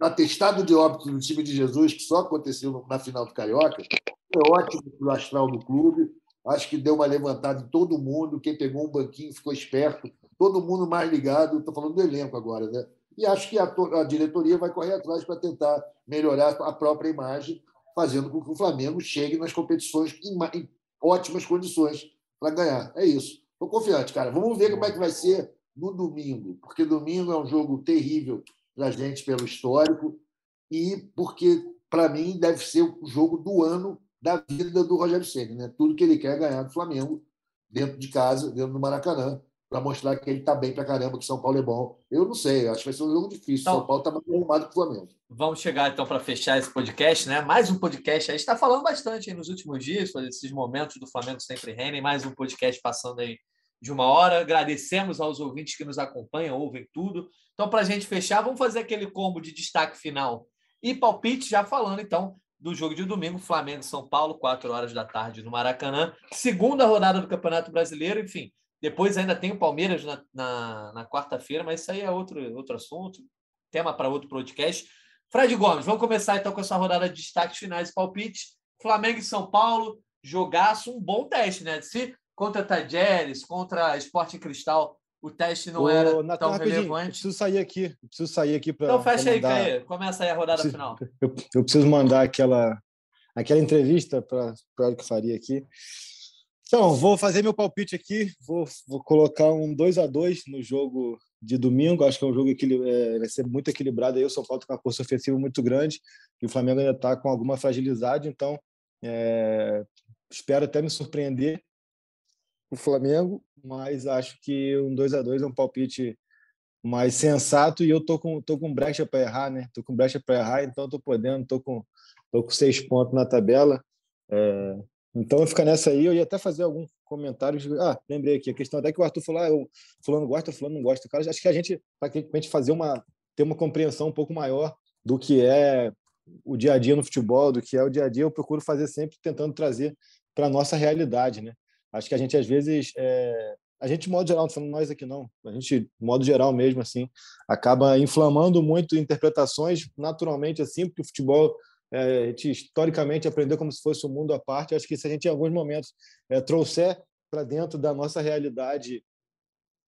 atestado de óbito do time de Jesus, que só aconteceu na final do Carioca, é ótimo para o astral do clube. Acho que deu uma levantada em todo mundo. Quem pegou um banquinho ficou esperto. Todo mundo mais ligado. Estou falando do elenco agora, né? E acho que a, a diretoria vai correr atrás para tentar melhorar a própria imagem, fazendo com que o Flamengo chegue nas competições em, em ótimas condições para ganhar. É isso. Estou confiante, cara. Vamos ver como é que vai ser no domingo, porque domingo é um jogo terrível para a gente pelo histórico e porque, para mim, deve ser o jogo do ano da vida do Rogério Ceni, né? Tudo que ele quer é ganhar do Flamengo dentro de casa, dentro do Maracanã, para mostrar que ele está bem para caramba, que São Paulo é bom. Eu não sei, acho que vai ser um jogo difícil. Então, São Paulo está mais arrumado que o Flamengo. Vamos chegar então para fechar esse podcast, né? Mais um podcast. A gente está falando bastante nos últimos dias, esses momentos do Flamengo sempre rendem. Mais um podcast passando aí de uma hora. Agradecemos aos ouvintes que nos acompanham, ouvem tudo. Então, para a gente fechar, vamos fazer aquele combo de destaque final e palpite, já falando então do jogo de domingo, Flamengo São Paulo, 4 horas da tarde no Maracanã. Segunda rodada do Campeonato Brasileiro, enfim. Depois ainda tem o Palmeiras na, na, na quarta-feira, mas isso aí é outro, outro assunto, tema para outro podcast. Fred Gomes, vamos começar então com essa rodada de destaques finais e palpites. Flamengo e São Paulo, jogaço, um bom teste, né? Se contra Tajeres, contra Esporte Cristal, o teste não Ô, era Nathan, tão relevante. Eu preciso sair aqui, preciso sair aqui para. Então fecha aí, Caê. Começa aí a rodada preciso, final. Eu, eu, preciso mandar aquela, aquela entrevista para o que faria aqui. Então, vou fazer meu palpite aqui. Vou, vou colocar um 2 a 2 no jogo de domingo. Acho que é um jogo que é, vai ser muito equilibrado. Aí o São Paulo tem uma força ofensiva muito grande e o Flamengo ainda está com alguma fragilidade. Então, é, espero até me surpreender o Flamengo, mas acho que um 2 a 2 é um palpite mais sensato e eu tô com tô com brecha para errar, né? Tô com brecha para errar, então tô podendo, tô com tô com seis pontos na tabela. É, então fica nessa aí. Eu ia até fazer algum comentário. Ah, lembrei aqui a questão até que o Arthur falou, ah, eu fulano gosta, fulano não gosta. Cara, acho que a gente praticamente fazer uma ter uma compreensão um pouco maior do que é o dia a dia no futebol, do que é o dia a dia, eu procuro fazer sempre tentando trazer para nossa realidade, né? Acho que a gente, às vezes, é... a gente, de modo geral, não falando nós aqui não, a gente, de modo geral mesmo, assim, acaba inflamando muito interpretações naturalmente, assim, porque o futebol é, a gente historicamente aprendeu como se fosse um mundo à parte. Acho que se a gente, em alguns momentos, é, trouxer para dentro da nossa realidade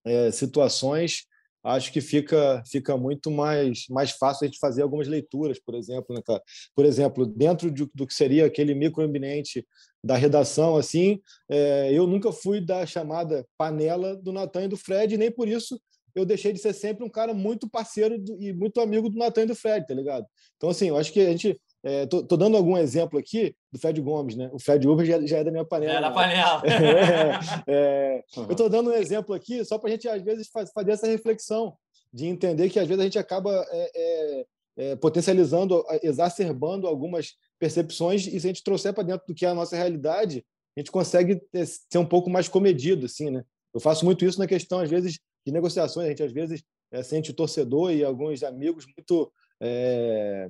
é, situações, acho que fica fica muito mais mais fácil a gente fazer algumas leituras, por exemplo, né, cara? Por exemplo, dentro de, do que seria aquele microambiente da redação, assim, é, eu nunca fui da chamada panela do Natan e do Fred, nem por isso eu deixei de ser sempre um cara muito parceiro do, e muito amigo do Natan e do Fred, tá ligado? Então, assim, eu acho que a gente é, tô, tô, dando algum exemplo aqui do Fred Gomes, né? O Fred Uber já, já é da minha panela. É da panela. é, é, uhum. Eu estou dando um exemplo aqui só para a gente, às vezes, fazer essa reflexão de entender que, às vezes, a gente acaba é, é, é, potencializando, exacerbando algumas percepções e se a gente trouxer para dentro do que é a nossa realidade, a gente consegue ser um pouco mais comedido, assim, né? Eu faço muito isso na questão, às vezes, de negociações. A gente, às vezes, sente o torcedor e alguns amigos muito é,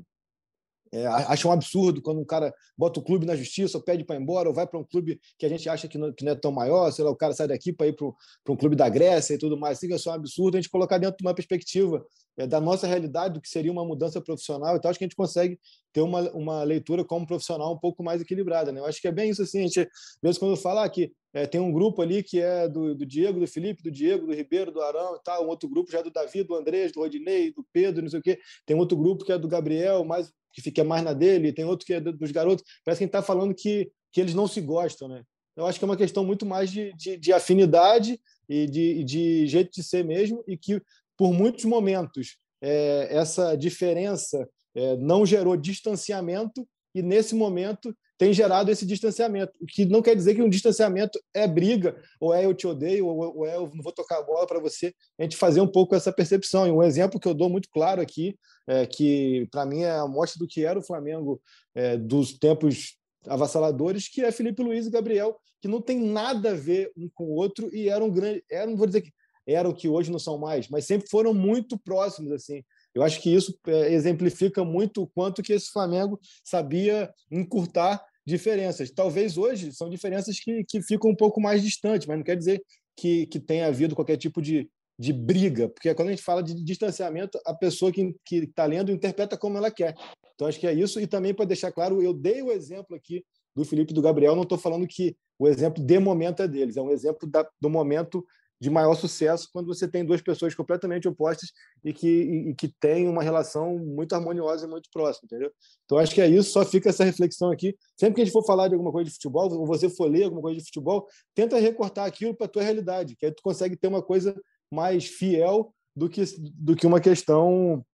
é, acham um absurdo quando um cara bota o clube na justiça, ou pede para ir embora, ou vai para um clube que a gente acha que não, que não, é tão maior, sei lá, o cara sai daqui para ir para um clube da Grécia e tudo mais. Assim, é um absurdo a gente colocar dentro de uma perspectiva é, da nossa realidade, do que seria uma mudança profissional. Então, acho que a gente consegue ter uma, uma leitura como profissional um pouco mais equilibrada. Né? Eu acho que é bem isso assim. A gente, mesmo quando fala que é, tem um grupo ali que é do, do, Diego, do Felipe, do Diego, do Ribeiro, do Arão e tal. Um outro grupo já é do Davi, do Andrés, do Rodinei, do Pedro, não sei o quê. Tem outro grupo que é do Gabriel, mais que fica mais na dele, tem outro que é dos garotos. Parece que a gente está falando que, que eles não se gostam, né? Eu acho que é uma questão muito mais de, de, de afinidade e de, de jeito de ser mesmo, e que por muitos momentos é, essa diferença é, não gerou distanciamento, e nesse momento tem gerado esse distanciamento, o que não quer dizer que um distanciamento é briga, ou é eu te odeio, ou é eu não vou tocar a bola para você. A gente fazer um pouco essa percepção. E um exemplo que eu dou muito claro aqui, é, que para mim é a mostra do que era o Flamengo é, dos tempos avassaladores, que é Felipe Luiz e Gabriel, que não tem nada a ver um com o outro e eram grande, eram, vou dizer que eram que hoje não são mais, mas sempre foram muito próximos assim. Eu acho que isso é, exemplifica muito o quanto que esse Flamengo sabia encurtar diferenças. Talvez hoje são diferenças que, que ficam um pouco mais distantes, mas não quer dizer que, que tenha havido qualquer tipo de, de briga, porque quando a gente fala de distanciamento, a pessoa que está lendo interpreta como ela quer. Então, acho que é isso. E também, para deixar claro, eu dei o exemplo aqui do Felipe e do Gabriel, não estou falando que o exemplo de momento é deles, é um exemplo da, do momento de maior sucesso quando você tem duas pessoas completamente opostas e que, e, e que têm uma relação muito harmoniosa e muito próxima, entendeu? Então, acho que é isso, só fica essa reflexão aqui. Sempre que a gente for falar de alguma coisa de futebol, ou você for ler alguma coisa de futebol, tenta recortar aquilo para a tua realidade, que aí tu consegue ter uma coisa mais fiel do que, do que uma questão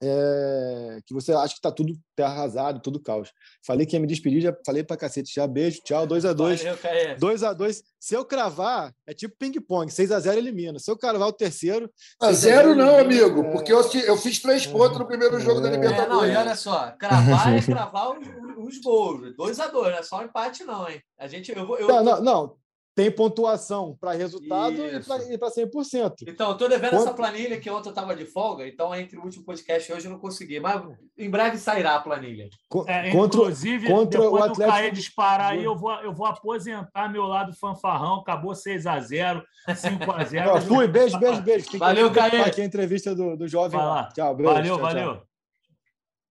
é, que você acha que está tudo arrasado, tudo caos. Falei que ia me despedir, já falei para cacete. Já beijo, tchau, 2x2. 2x2. Se eu cravar, é tipo ping-pong, 6x0 elimina. Se eu cravar o terceiro. A zero não, elimina, amigo, é... porque eu, eu fiz três pontos no primeiro jogo é... da Libertadores. É, não, e olha só, cravar é cravar os, os gols. 2x2, não é só um empate, não, hein? A gente, eu, eu, não, não, não tem pontuação para resultado Isso. e para 100%. Então, eu estou devendo Quanto... essa planilha que ontem eu estava de folga, então entre o último podcast e hoje eu não consegui, mas em breve sairá a planilha. É, contra, inclusive, contra depois o Atlético... do Caê disparar aí, eu vou, eu vou aposentar meu lado fanfarrão, acabou 6x0, 5x0. Fui, beijo, beijo, beijo. Valeu, Caê. Aqui a entrevista do, do jovem. Tchau, beijo. Valeu, tchau, valeu. Tchau.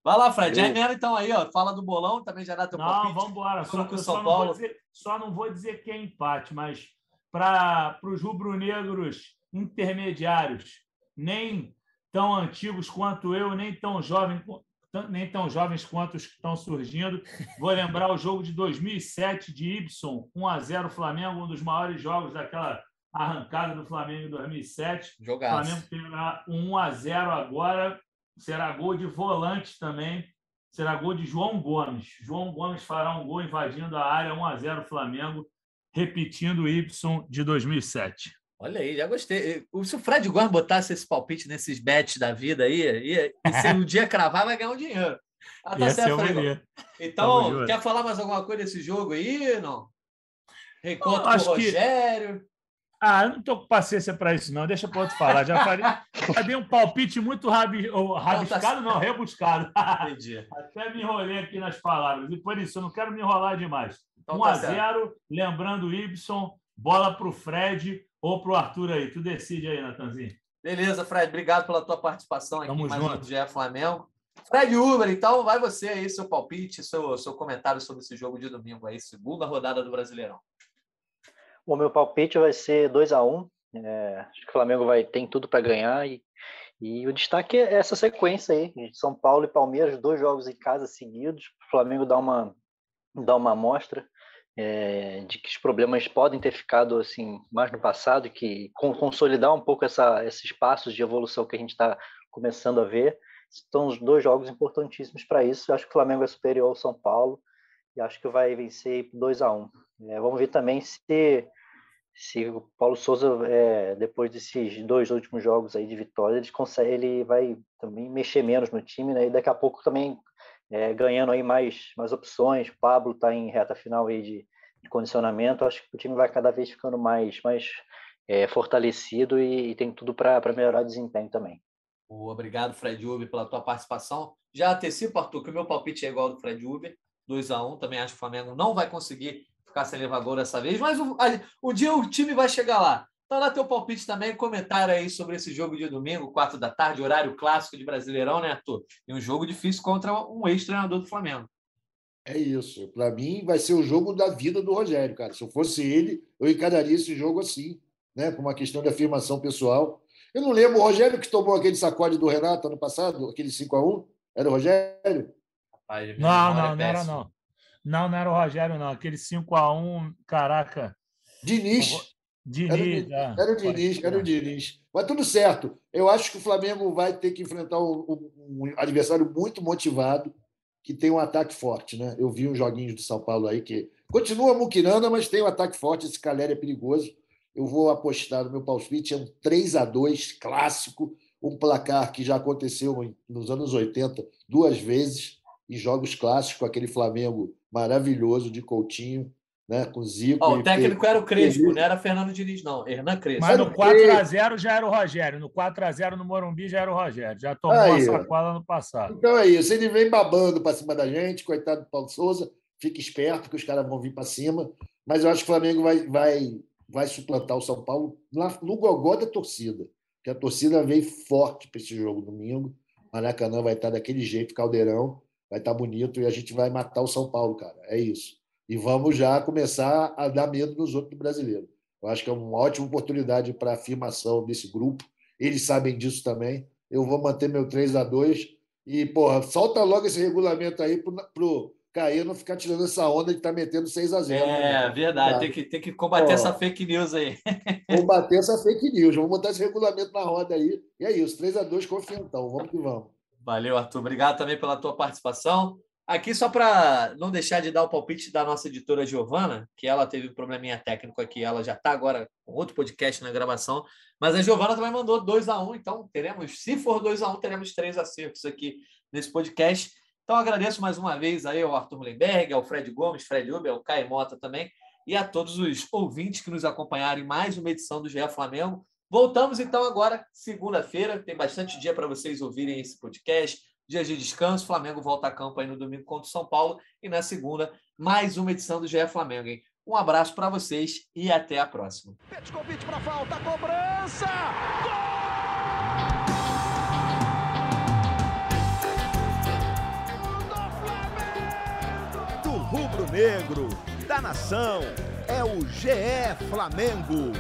Vai lá, Fred. Já emenda então aí, ó. Fala do bolão, também já dá teu não, palpite. Não, vamos embora. Só, São só, Paulo. Não dizer, só não vou dizer que é empate, mas para os rubro-negros intermediários, nem tão antigos quanto eu, nem tão jovens, nem tão jovens quanto os que estão surgindo. Vou lembrar o jogo de 2007 de Ibson, 1 a 0 Flamengo, um dos maiores jogos daquela arrancada do Flamengo em 2007. Jogaço. O Flamengo terá 1 a 0 agora será gol de volante também, será gol de João Gomes. João Gomes fará um gol invadindo a área 1 a 0 Flamengo, repetindo o Y de 2007. Olha aí, já gostei. Se o Fred Gomes botasse esse palpite nesses bets da vida aí, ia, e se um dia cravar, vai ganhar um dinheiro. Ah, tá certo, Fred. Então, quer falar mais alguma coisa desse jogo aí? Não? Reconto com o Rogério. Que... Ah, eu não estou com paciência para isso, não. Deixa para outro falar. Já, falei, já dei um palpite muito rabi, rabiscado, não, rebuscado. Entendi. Até me enrolei aqui nas palavras. E por isso, eu não quero me enrolar demais. Então, 1 tá a 0 lembrando o Ibson, bola para o Fred ou para o Arthur aí. Tu decide aí, Natanzinho. Beleza, Fred. Obrigado pela tua participação aqui Tamo mais junto. um GE Flamengo. Fred Uber, então vai você aí, seu palpite, seu, seu comentário sobre esse jogo de domingo aí, segunda rodada do Brasileirão. O meu palpite vai ser 2 a 1 um. é, Acho que o Flamengo vai tem tudo para ganhar e, e o destaque é essa sequência aí, São Paulo e Palmeiras, dois jogos em casa seguidos. O Flamengo dá uma, dá uma amostra é, de que os problemas podem ter ficado assim mais no passado, que consolidar um pouco essa, esses passos de evolução que a gente está começando a ver. São os dois jogos importantíssimos para isso. Eu acho que o Flamengo é superior ao São Paulo e acho que vai vencer 2 a 1 um. É, vamos ver também se se o Paulo Souza, é, depois desses dois últimos jogos aí de vitória, ele, consegue, ele vai também mexer menos no time, né? E daqui a pouco também é, ganhando aí mais, mais opções. O Pablo está em reta final aí de, de, condicionamento. Acho que o time vai cada vez ficando mais, mais é, fortalecido e, e, tem tudo para melhorar o desempenho também. Obrigado, Fred Uber, pela tua participação. Já antecipo, Arthur, que o meu palpite é igual ao do Fred Uber, 2 a 1 Também acho que o Flamengo não vai conseguir ficar sem levar gol dessa vez, mas o, o dia o time vai chegar lá. Então, dá teu palpite também, comentário aí sobre esse jogo de domingo, quatro da tarde, horário clássico de Brasileirão, né, Arthur? E um jogo difícil contra um ex-treinador do Flamengo. É isso. Para mim, vai ser o jogo da vida do Rogério, cara. Se eu fosse ele, eu encararia esse jogo assim, né? Por uma questão de afirmação pessoal. Eu não lembro, o Rogério que tomou aquele sacode do Renato ano passado, aquele 5x1, era o Rogério? Rapaz, não, não, não era não. Não, não era o Rogério, não. Aquele 5x1, caraca. Diniz. Diniz, era, o, era o Diniz, era o Diniz. Mas tudo certo. Eu acho que o Flamengo vai ter que enfrentar um, um adversário muito motivado, que tem um ataque forte, né? Eu vi uns joguinhos do São Paulo aí que continua muquirana, mas tem um ataque forte. Esse Calera é perigoso. Eu vou apostar no meu palpite, é um 3 a 2 clássico, um placar que já aconteceu nos anos 80 duas vezes em jogos clássicos, com aquele Flamengo maravilhoso de Coutinho, né, com Zico. Oh, o técnico era o Crespo, não era Fernando Diniz, não. Hernan Crespo. Mas no 4x0 já era o Rogério. No 4x0 no Morumbi já era o Rogério. Já tomou Aí, a sacola no passado. Então é isso. Ele vem babando para cima da gente, coitado do Paulo Souza. Fica esperto que os caras vão vir para cima. Mas eu acho que o Flamengo vai, vai, vai suplantar o São Paulo no gogó da torcida. que a torcida veio forte para esse jogo domingo. Maracanã vai estar daquele jeito, caldeirão, vai estar bonito e a gente vai matar o São Paulo, cara. É isso. E vamos já começar a dar medo nos outros brasileiros. Eu acho que é uma ótima oportunidade para afirmação desse grupo. Eles sabem disso também. Eu vou manter meu 3 a 2 e, porra, solta logo esse regulamento aí para o Caio não ficar tirando essa onda de estar tá metendo 6 a 0 É, né? verdade. Tem que, tem que combater essa fake news aí. combater essa fake news. Vamos botar esse regulamento na roda aí. E é isso. 3 a 2 confia então. Vamos que vamos. Valeu, Arthur. Obrigado também pela tua participação. Aqui, só para não deixar de dar o palpite da nossa editora Giovana, que ela teve um probleminha técnico aqui, ela já está agora com outro podcast na gravação, mas a Giovana também mandou 2 a 1 um, então teremos, se for 2 a 1 um, teremos três acertos aqui nesse podcast. Então agradeço mais uma vez aí ao Arthur Mullenberg, ao Fred Gomes, Fred Uber, ao Caio Mota também, e a todos os ouvintes que nos acompanharam em mais uma edição do GE Flamengo. Voltamos então agora, segunda-feira, tem bastante dia para vocês ouvirem esse podcast dias de descanso. Flamengo volta a campo aí no domingo contra o São Paulo. E na segunda, mais uma edição do GE Flamengo, hein? Um abraço para vocês e até a próxima. Petkovic para falta, cobrança! Gol! Do rubro-negro, da nação, é o GE Flamengo.